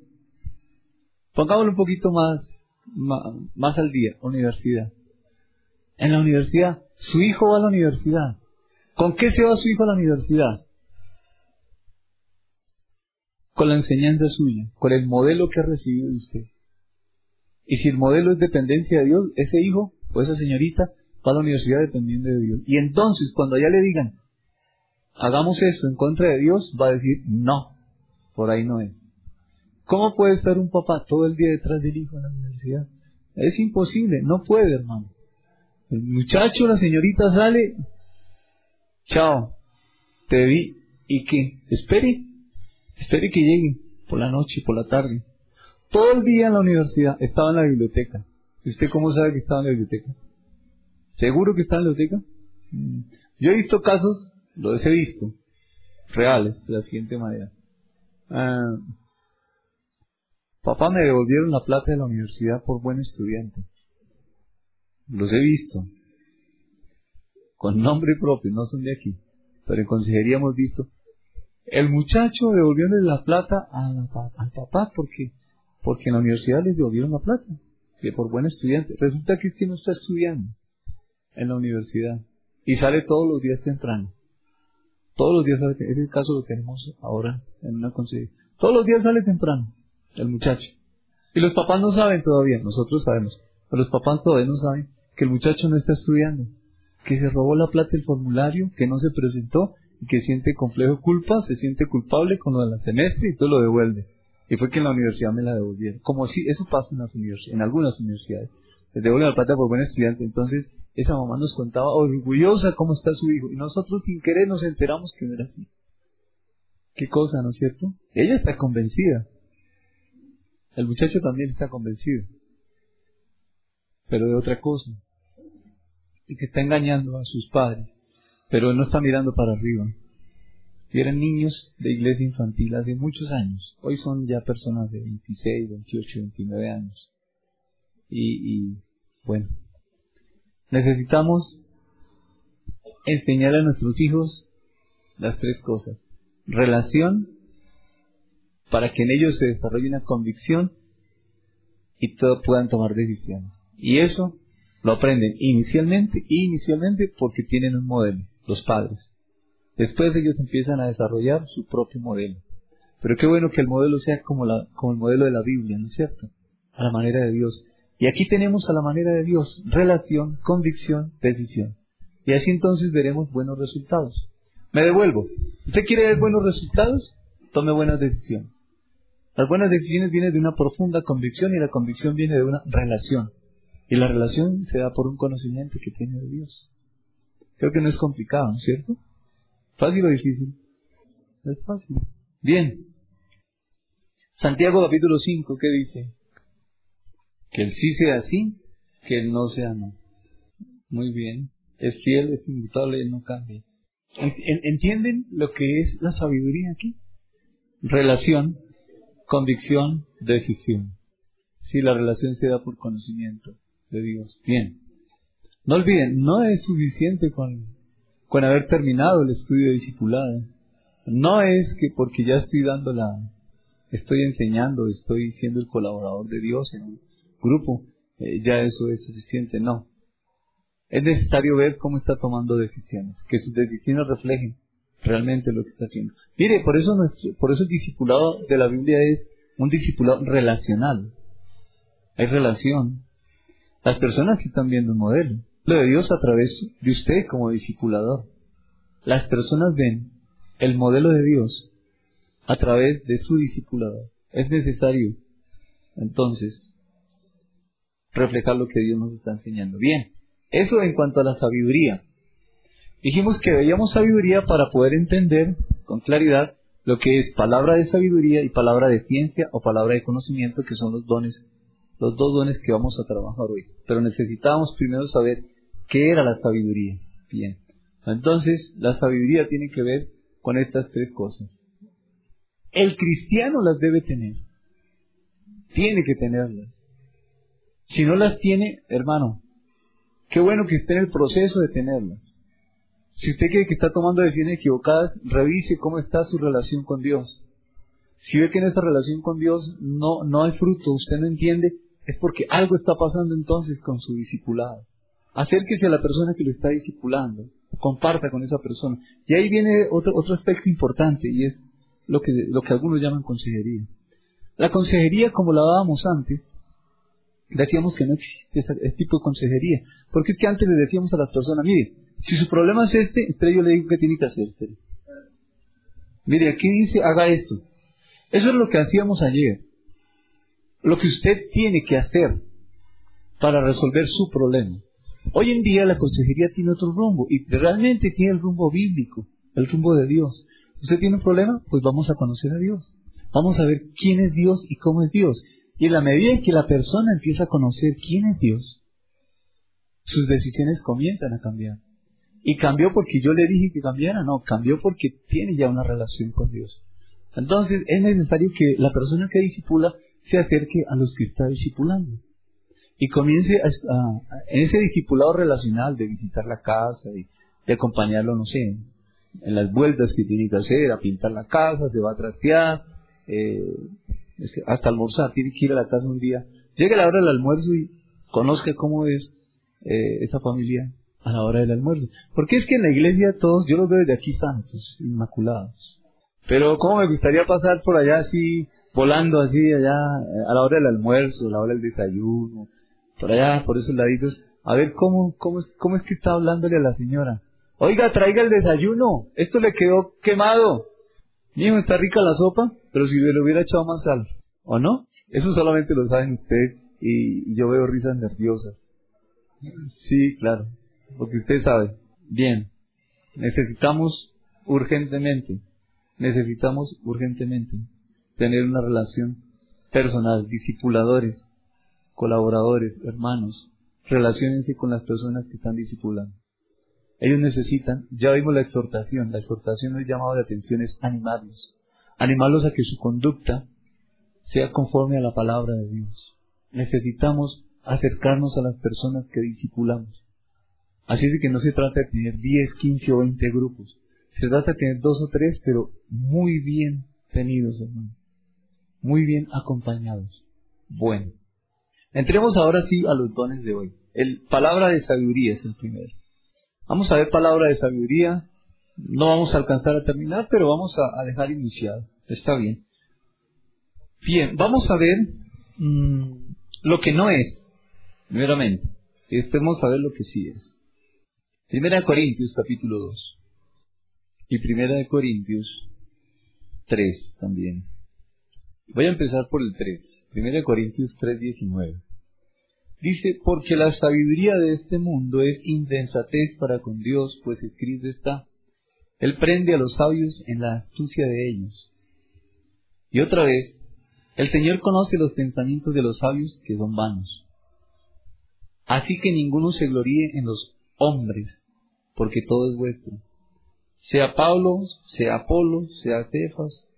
Pongámoslo un poquito más más al día, universidad. En la universidad, su hijo va a la universidad. ¿Con qué se va su hijo a la universidad? Con la enseñanza suya, con el modelo que ha recibido de usted. Y si el modelo es dependencia de Dios, ese hijo o esa señorita va a la universidad dependiendo de Dios. Y entonces, cuando allá le digan, hagamos esto en contra de Dios, va a decir, no, por ahí no es. ¿Cómo puede estar un papá todo el día detrás del hijo en la universidad? Es imposible, no puede, hermano. El muchacho, la señorita sale, chao, te vi, ¿y qué? Espere, espere que llegue por la noche, por la tarde. Todo el día en la universidad, estaba en la biblioteca. ¿Y usted cómo sabe que estaba en la biblioteca? ¿Seguro que estaba en la biblioteca? Mm. Yo he visto casos, los he visto, reales, de la siguiente manera. Ah, Papá me devolvieron la plata de la universidad por buen estudiante. Los he visto. Con nombre propio, no son de aquí. Pero en consejería hemos visto. El muchacho devolvióle la plata al papá porque, porque en la universidad les devolvieron la plata. Que por buen estudiante. Resulta que es que no está estudiando en la universidad. Y sale todos los días temprano. Todos los días sale, el caso que tenemos ahora en una consejería. Todos los días sale temprano el muchacho. Y los papás no saben todavía, nosotros sabemos, pero los papás todavía no saben que el muchacho no está estudiando, que se robó la plata del formulario, que no se presentó y que siente complejo culpa, se siente culpable con lo del semestre y todo lo devuelve. Y fue que en la universidad me la devolvieron. Como si eso pasa en las universidades, en algunas universidades. Les devuelven la plata por buen estudiante. Entonces, esa mamá nos contaba orgullosa cómo está su hijo. Y nosotros sin querer nos enteramos que no era así. Qué cosa, ¿no es cierto? Ella está convencida. El muchacho también está convencido, pero de otra cosa, y que está engañando a sus padres, pero no está mirando para arriba. y eran niños de iglesia infantil hace muchos años. Hoy son ya personas de 26, 28, 29 años. Y, y bueno, necesitamos enseñar a nuestros hijos las tres cosas. Relación, para que en ellos se desarrolle una convicción y todos puedan tomar decisiones. Y eso lo aprenden inicialmente, inicialmente porque tienen un modelo, los padres. Después ellos empiezan a desarrollar su propio modelo. Pero qué bueno que el modelo sea como, la, como el modelo de la Biblia, ¿no es cierto? A la manera de Dios. Y aquí tenemos a la manera de Dios relación, convicción, decisión. Y así entonces veremos buenos resultados. Me devuelvo. ¿Usted quiere ver buenos resultados? Tome buenas decisiones. Las buenas decisiones vienen de una profunda convicción y la convicción viene de una relación. Y la relación se da por un conocimiento que tiene de Dios. Creo que no es complicado, ¿no es cierto? ¿Fácil o difícil? Es fácil. Bien. Santiago capítulo 5, ¿qué dice? Que el sí sea sí, que el no sea no. Muy bien. Es fiel, es inmutable, no cambia. ¿Entienden lo que es la sabiduría aquí? Relación, convicción, decisión. Si la relación se da por conocimiento de Dios. Bien. No olviden, no es suficiente con con haber terminado el estudio de discipulado. No es que porque ya estoy dando la, estoy enseñando, estoy siendo el colaborador de Dios en un grupo, eh, ya eso es suficiente, no. Es necesario ver cómo está tomando decisiones, que sus decisiones reflejen realmente lo que está haciendo. Mire, por eso nuestro, por eso el discipulado de la Biblia es un discipulado relacional. Hay relación. Las personas sí están viendo un modelo lo de Dios a través de usted como discipulador. Las personas ven el modelo de Dios a través de su discipulador. Es necesario, entonces, reflejar lo que Dios nos está enseñando. Bien, eso en cuanto a la sabiduría. Dijimos que veíamos sabiduría para poder entender con claridad lo que es palabra de sabiduría y palabra de ciencia o palabra de conocimiento, que son los dones, los dos dones que vamos a trabajar hoy. Pero necesitamos primero saber ¿Qué era la sabiduría? Bien. Entonces, la sabiduría tiene que ver con estas tres cosas. El cristiano las debe tener. Tiene que tenerlas. Si no las tiene, hermano, qué bueno que esté en el proceso de tenerlas. Si usted cree que está tomando decisiones equivocadas, revise cómo está su relación con Dios. Si ve que en esta relación con Dios no, no hay fruto, usted no entiende, es porque algo está pasando entonces con su discipulado acérquese a la persona que lo está discipulando, comparta con esa persona. Y ahí viene otro, otro aspecto importante y es lo que, lo que algunos llaman consejería. La consejería, como la dábamos antes, decíamos que no existe ese, tipo de consejería. Porque es que antes le decíamos a las personas, mire, si su problema es este, entonces yo le digo que tiene que hacer. Mire, aquí dice, haga esto. Eso es lo que hacíamos ayer. Lo que usted tiene que hacer para resolver su problema. Hoy en día la consejería tiene otro rumbo y realmente tiene el rumbo bíblico, el rumbo de Dios. ¿Usted tiene un problema? Pues vamos a conocer a Dios. Vamos a ver quién es Dios y cómo es Dios. Y en la medida en que la persona empieza a conocer quién es Dios, sus decisiones comienzan a cambiar. Y cambió porque yo le dije que cambiara, no, cambió porque tiene ya una relación con Dios. Entonces es necesario que la persona que disipula se acerque a los que está disipulando y comience a, en ese discipulado relacional de visitar la casa y de acompañarlo, no sé, en las vueltas que tiene que hacer, a pintar la casa, se va a trastear, eh, es que hasta almorzar, tiene que ir a la casa un día. Llegue la hora del almuerzo y conozca cómo es eh, esa familia a la hora del almuerzo. Porque es que en la iglesia todos, yo los veo desde aquí santos, inmaculados. Pero cómo me gustaría pasar por allá así, volando así allá, eh, a la hora del almuerzo, a la hora del desayuno, por allá, por esos laditos, a ver cómo, cómo, cómo es que está hablándole a la señora. Oiga, traiga el desayuno, esto le quedó quemado. Mijo, está rica la sopa, pero si le hubiera echado más sal, ¿o no? Eso solamente lo saben usted y, yo veo risas nerviosas. Sí, claro, porque usted sabe. Bien, necesitamos urgentemente, necesitamos urgentemente tener una relación personal, discipuladores, colaboradores, hermanos, relaciónense con las personas que están discipulando. Ellos necesitan, ya vimos la exhortación, la exhortación del llamado de atención es animarlos, animarlos a que su conducta sea conforme a la palabra de Dios. Necesitamos acercarnos a las personas que discipulamos. Así es de que no se trata de tener 10, 15 o 20 grupos. Se trata de tener dos o tres, pero muy bien tenidos, hermano. Muy bien acompañados. Bueno. Entremos ahora sí a los dones de hoy. El palabra de sabiduría es el primero. Vamos a ver palabra de sabiduría. No vamos a alcanzar a terminar, pero vamos a, dejar iniciado. Está bien. Bien, vamos a ver mm, lo que no es, primeramente. Y después vamos a ver lo que sí es. Primera de Corintios, capítulo 2. Y Primera de Corintios 3 también. Voy a empezar por el 3. Primera de Corintios 3, 19. Dice, porque la sabiduría de este mundo es insensatez para con Dios, pues escrito está, Él prende a los sabios en la astucia de ellos. Y otra vez, el Señor conoce los pensamientos de los sabios que son vanos. Así que ninguno se gloríe en los hombres, porque todo es vuestro. Sea Pablo, sea Apolo, sea Cefas,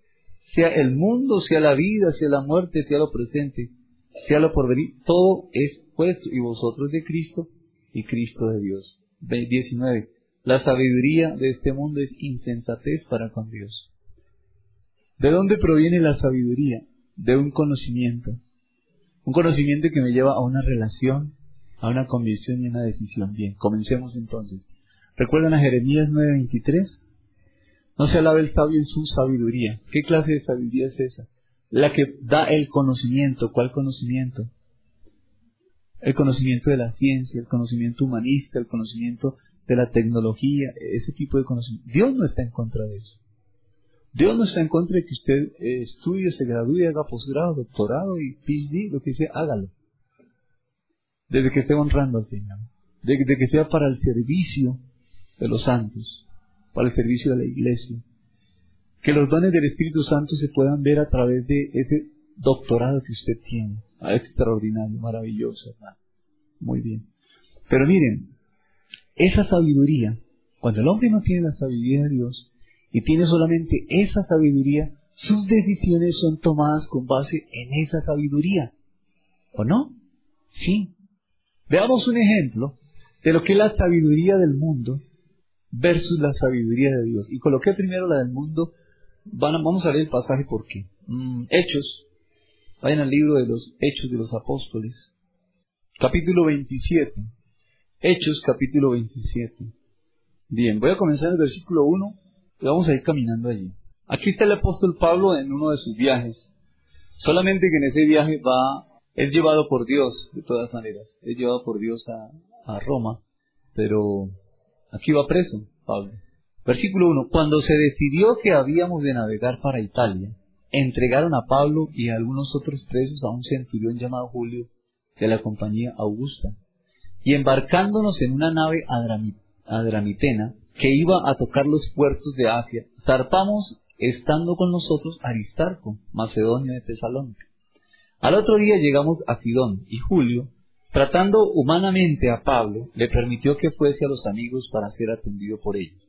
sea el mundo, sea la vida, sea la muerte, sea lo presente, sea lo porvenir, todo es puesto y vosotros de Cristo y Cristo de Dios. 19. La sabiduría de este mundo es insensatez para con Dios. ¿De dónde proviene la sabiduría? De un conocimiento. Un conocimiento que me lleva a una relación, a una convicción y una decisión. Bien, comencemos entonces. ¿Recuerdan a Jeremías 9:23? No se alaba el sabio en su sabiduría. ¿Qué clase de sabiduría es esa? La que da el conocimiento. ¿Cuál conocimiento? el conocimiento de la ciencia, el conocimiento humanista, el conocimiento de la tecnología, ese tipo de conocimiento. Dios no está en contra de eso. Dios no está en contra de que usted eh, estudie, se gradúe, haga posgrado, doctorado y PhD, lo que sea, hágalo. Desde que esté honrando al Señor. Desde que sea para el servicio de los santos, para el servicio de la iglesia. Que los dones del Espíritu Santo se puedan ver a través de ese doctorado que usted tiene. Ah, extraordinario, maravilloso, hermano. Muy bien. Pero miren, esa sabiduría, cuando el hombre no tiene la sabiduría de Dios y tiene solamente esa sabiduría, sus decisiones son tomadas con base en esa sabiduría. ¿O no? Sí. Veamos un ejemplo de lo que es la sabiduría del mundo versus la sabiduría de Dios. Y coloqué primero la del mundo. vamos a leer el pasaje por qué. Mm, Hechos, Vayan al libro de los Hechos de los Apóstoles, capítulo 27. Hechos, capítulo 27. Bien, voy a comenzar el versículo 1 y vamos a ir caminando allí. Aquí está el apóstol Pablo en uno de sus viajes. Solamente que en ese viaje va, es llevado por Dios, de todas maneras. Es llevado por Dios a, a Roma, pero aquí va preso Pablo. Versículo 1. Cuando se decidió que habíamos de navegar para Italia, entregaron a Pablo y a algunos otros presos a un centurión llamado Julio de la compañía Augusta. Y embarcándonos en una nave adramitena que iba a tocar los puertos de Asia, zarpamos estando con nosotros Aristarco, Macedonio de Tesalónica. Al otro día llegamos a Sidón y Julio, tratando humanamente a Pablo, le permitió que fuese a los amigos para ser atendido por ellos.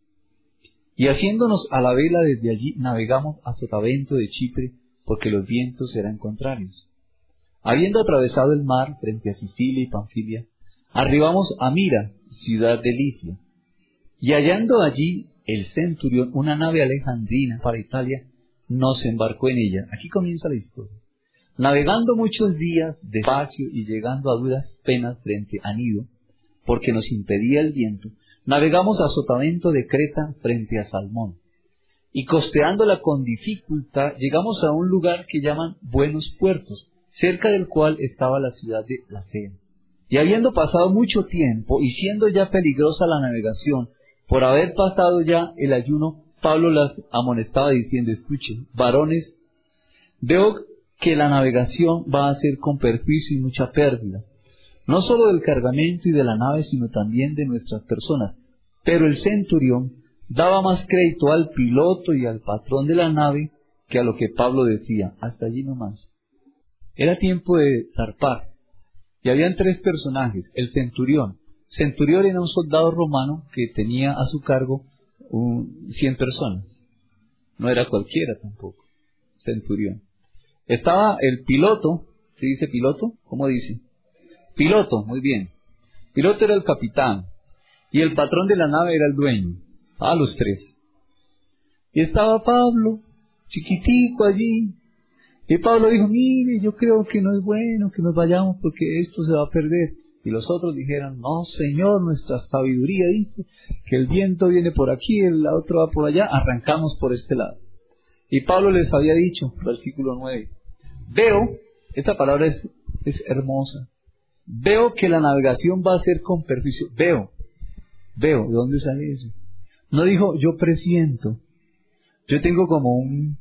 Y haciéndonos a la vela desde allí navegamos a Sotavento de Chipre, porque los vientos eran contrarios. Habiendo atravesado el mar frente a Sicilia y Panfilia, arribamos a Mira, ciudad de Licia. Y hallando allí el centurión una nave alejandrina para Italia, nos embarcó en ella. Aquí comienza la historia. Navegando muchos días despacio y llegando a duras penas frente a Nido, porque nos impedía el viento, Navegamos a Sotavento de Creta frente a Salmón. Y costeándola con dificultad, llegamos a un lugar que llaman Buenos Puertos, cerca del cual estaba la ciudad de Lacea. Y habiendo pasado mucho tiempo y siendo ya peligrosa la navegación, por haber pasado ya el ayuno, Pablo las amonestaba diciendo, escuchen, varones, veo que la navegación va a ser con perjuicio y mucha pérdida no solo del cargamento y de la nave, sino también de nuestras personas. Pero el centurión daba más crédito al piloto y al patrón de la nave que a lo que Pablo decía, hasta allí nomás. Era tiempo de zarpar. Y habían tres personajes, el centurión, Centurión era un soldado romano que tenía a su cargo un, 100 personas. No era cualquiera tampoco. Centurión. Estaba el piloto, ¿se dice piloto? ¿Cómo dice? Piloto, muy bien. Piloto era el capitán y el patrón de la nave era el dueño. A los tres. Y estaba Pablo, chiquitico allí. Y Pablo dijo, mire, yo creo que no es bueno que nos vayamos porque esto se va a perder. Y los otros dijeron, no, Señor, nuestra sabiduría dice que el viento viene por aquí, el otro va por allá, arrancamos por este lado. Y Pablo les había dicho, versículo 9, veo, esta palabra es, hermosa, veo que la navegación va a ser con perjuicio, veo, veo, ¿de dónde sale eso? No dijo, yo presiento, yo tengo como un,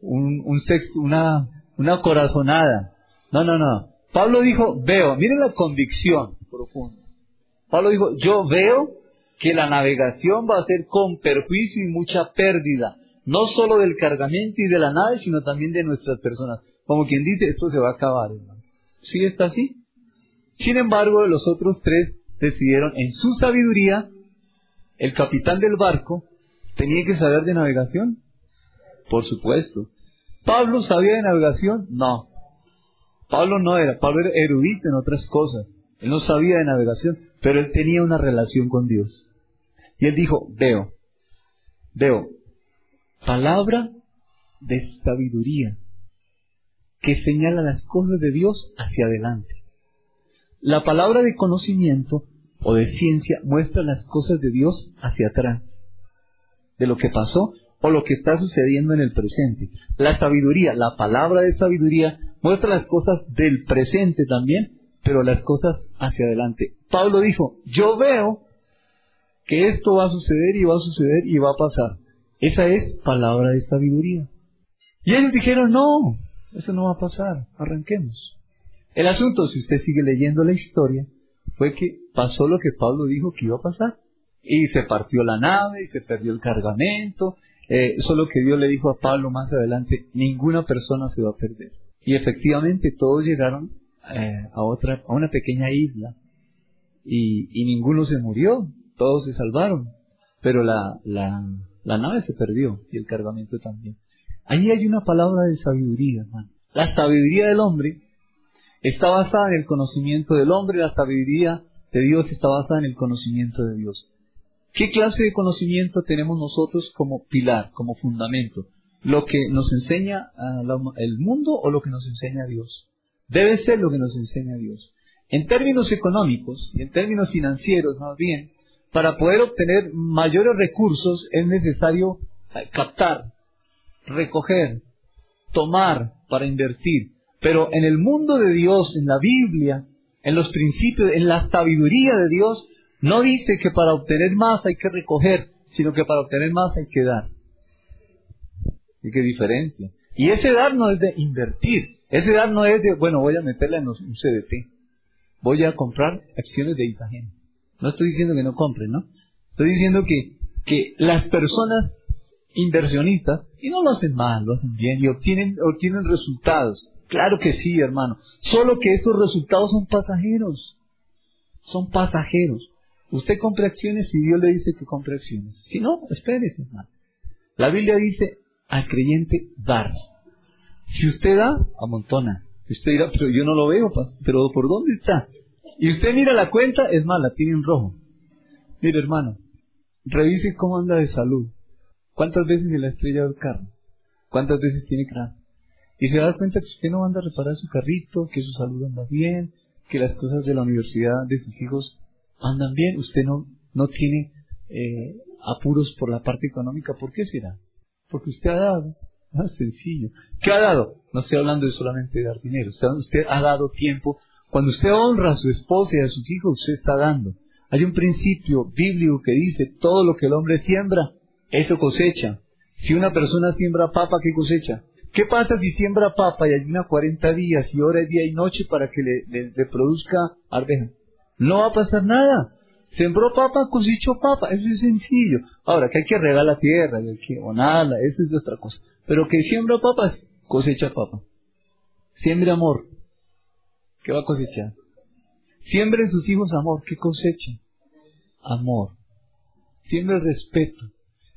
un, un sexto, una, una corazonada. No, no, no. Pablo dijo, veo, miren la convicción profunda. Pablo dijo, yo veo que la navegación va a ser con perjuicio y mucha pérdida, no solo del cargamento y de la nave, sino también de nuestras personas. Como quien dice, esto se va a acabar, hermano. ¿Sí está así? Sin embargo, los otros tres decidieron, en su sabiduría, el capitán del barco tenía que saber de navegación. Por supuesto. ¿Pablo sabía de navegación? No. Pablo no era, Pablo era erudito en otras cosas. Él no sabía de navegación, pero él tenía una relación con Dios. Y él dijo, veo, veo, palabra de sabiduría que señala las cosas de Dios hacia adelante. La palabra de conocimiento o de ciencia muestra las cosas de Dios hacia atrás, de lo que pasó o lo que está sucediendo en el presente. La sabiduría, la palabra de sabiduría, muestra las cosas del presente también, pero las cosas hacia adelante. Pablo dijo, yo veo que esto va a suceder y va a suceder y va a pasar. Esa es palabra de sabiduría. Y ellos dijeron, no, eso no va a pasar, arranquemos. El asunto, si usted sigue leyendo la historia, fue que pasó lo que Pablo dijo que iba a pasar. Y se partió la nave, y se perdió el cargamento, eh, solo que Dios le dijo a Pablo más adelante, ninguna persona se va a perder. Y efectivamente todos llegaron eh, a otra, a una pequeña isla y, y, ninguno se murió, todos se salvaron, pero la, la, la nave se perdió y el cargamento también. Ahí hay una palabra de sabiduría, hermano. La sabiduría del hombre está basada en el conocimiento del hombre, la sabiduría de Dios está basada en el conocimiento de Dios. ¿Qué clase de conocimiento tenemos nosotros como pilar, como fundamento? ¿Lo que nos enseña el mundo o lo que nos enseña Dios? Debe ser lo que nos enseña Dios. En términos económicos y en términos financieros más bien, para poder obtener mayores recursos es necesario eh, captar, recoger, tomar para invertir. Pero en el mundo de Dios, en la Biblia, en los principios, en la sabiduría de Dios, no dice que para obtener más hay que recoger, sino que para obtener más hay que dar. ¿Y qué diferencia? Y ese dar no es de invertir. Ese dar no es de, bueno, voy a meterla en un CDT. Voy a comprar acciones de Isagen. No estoy diciendo que no compren, ¿no? Estoy diciendo que, que las personas inversionistas, y no lo hacen mal, lo hacen bien, y obtienen, obtienen resultados. Claro que sí, hermano. Solo que esos resultados son pasajeros. Son pasajeros. Usted compra acciones y Dios le dice que compre acciones. Si no, espérese, hermano. La Biblia dice al creyente dar. Si usted da, amontona. Usted dirá, pero yo no lo veo, pero ¿por dónde está? Y usted mira la cuenta, es mala, tiene un rojo. Mire, hermano, revise cómo anda de salud. ¿Cuántas veces se la estrella del carro? ¿Cuántas veces tiene cráneo? Y se da cuenta que usted no anda a reparar su carrito, que su salud anda bien, que las cosas de la universidad de sus hijos andan bien, usted no, no tiene eh, apuros por la parte económica. ¿Por qué será? Porque usted ha dado. Ah, sencillo. ¿Qué ha dado? No estoy hablando de solamente dar dinero. Usted ha dado tiempo. Cuando usted honra a su esposa y a sus hijos, usted está dando. Hay un principio bíblico que dice, todo lo que el hombre siembra, eso cosecha. Si una persona siembra papa, ¿qué cosecha? ¿Qué pasa si siembra papa y ayuna 40 días y hora día y noche para que le, produzca arveja? No va a pasar nada. Sembró papa, cosechó papa. Eso es sencillo. Ahora, que hay que regar la tierra, que hay que eso es otra cosa. Pero que siembra papas, cosecha papa. Siembra amor. ¿Qué va a cosechar? Siembren sus hijos amor. ¿Qué cosecha? amor, siembre respeto,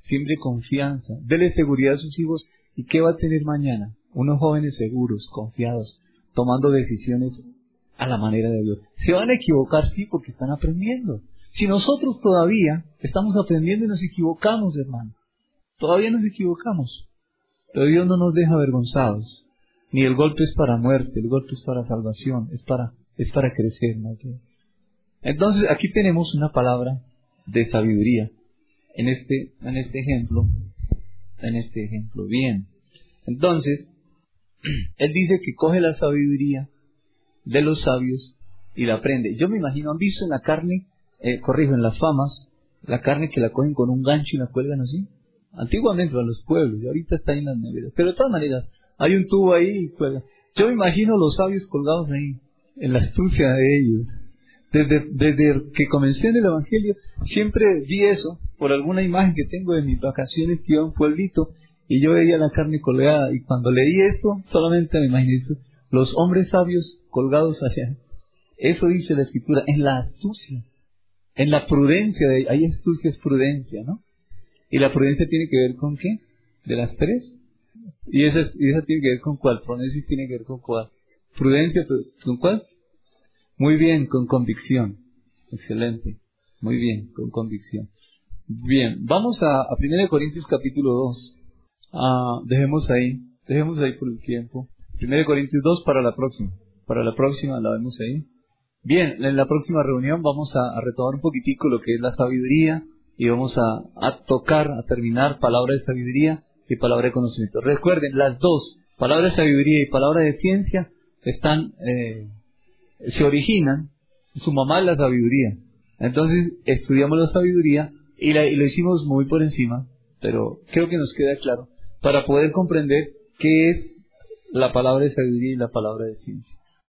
siembre confianza, dele seguridad a sus hijos. ¿Y qué va a tener mañana? Unos jóvenes seguros, confiados, tomando decisiones a la manera de Dios. Se van a equivocar, sí, porque están aprendiendo. Si nosotros todavía estamos aprendiendo y nos equivocamos, hermano, todavía nos equivocamos, pero Dios no nos deja avergonzados. Ni el golpe es para muerte, el golpe es para salvación, es para, es para crecer. ¿no? Entonces aquí tenemos una palabra de sabiduría en este, en este ejemplo, en este ejemplo. Bien. Entonces, él dice que coge la sabiduría de los sabios y la aprende. Yo me imagino, han visto en la carne, eh, corrijo, en las famas, la carne que la cogen con un gancho y la cuelgan así. Antiguamente en los pueblos, y ahorita está en las neveras. Pero de todas maneras, hay un tubo ahí y cuelga. Yo me imagino los sabios colgados ahí, en la astucia de ellos. Desde, desde que comencé en el Evangelio, siempre vi eso, por alguna imagen que tengo de mis vacaciones que iba a un pueblito, y yo veía la carne colgada, y cuando leí esto, solamente me imaginé eso, los hombres sabios colgados allá. Eso dice la escritura, en la astucia, en la prudencia, de, hay astucia es prudencia, ¿no? Y la prudencia tiene que ver con qué? De las tres. Y esa, y esa tiene que ver con cuál, prudencia tiene que ver con cuál. Prudencia, ¿con cuál? Muy bien, con convicción. Excelente. Muy bien, con convicción. Bien, vamos a, a 1 Corintios capítulo 2. Ah, dejemos ahí, dejemos ahí por el tiempo. 1 Corintios 2 para la próxima. Para la próxima la vemos ahí. Bien, en la próxima reunión vamos a, retomar un poquitico lo que es la sabiduría y vamos a, tocar, a terminar palabra de sabiduría y palabra de conocimiento. Recuerden, las dos, palabra de sabiduría y palabra de ciencia, están, eh, se originan, su mamá es la sabiduría. Entonces estudiamos la sabiduría y, y lo hicimos muy por encima, pero creo que nos queda claro, para poder comprender qué es la palabra de sabiduría y la palabra de ciencia.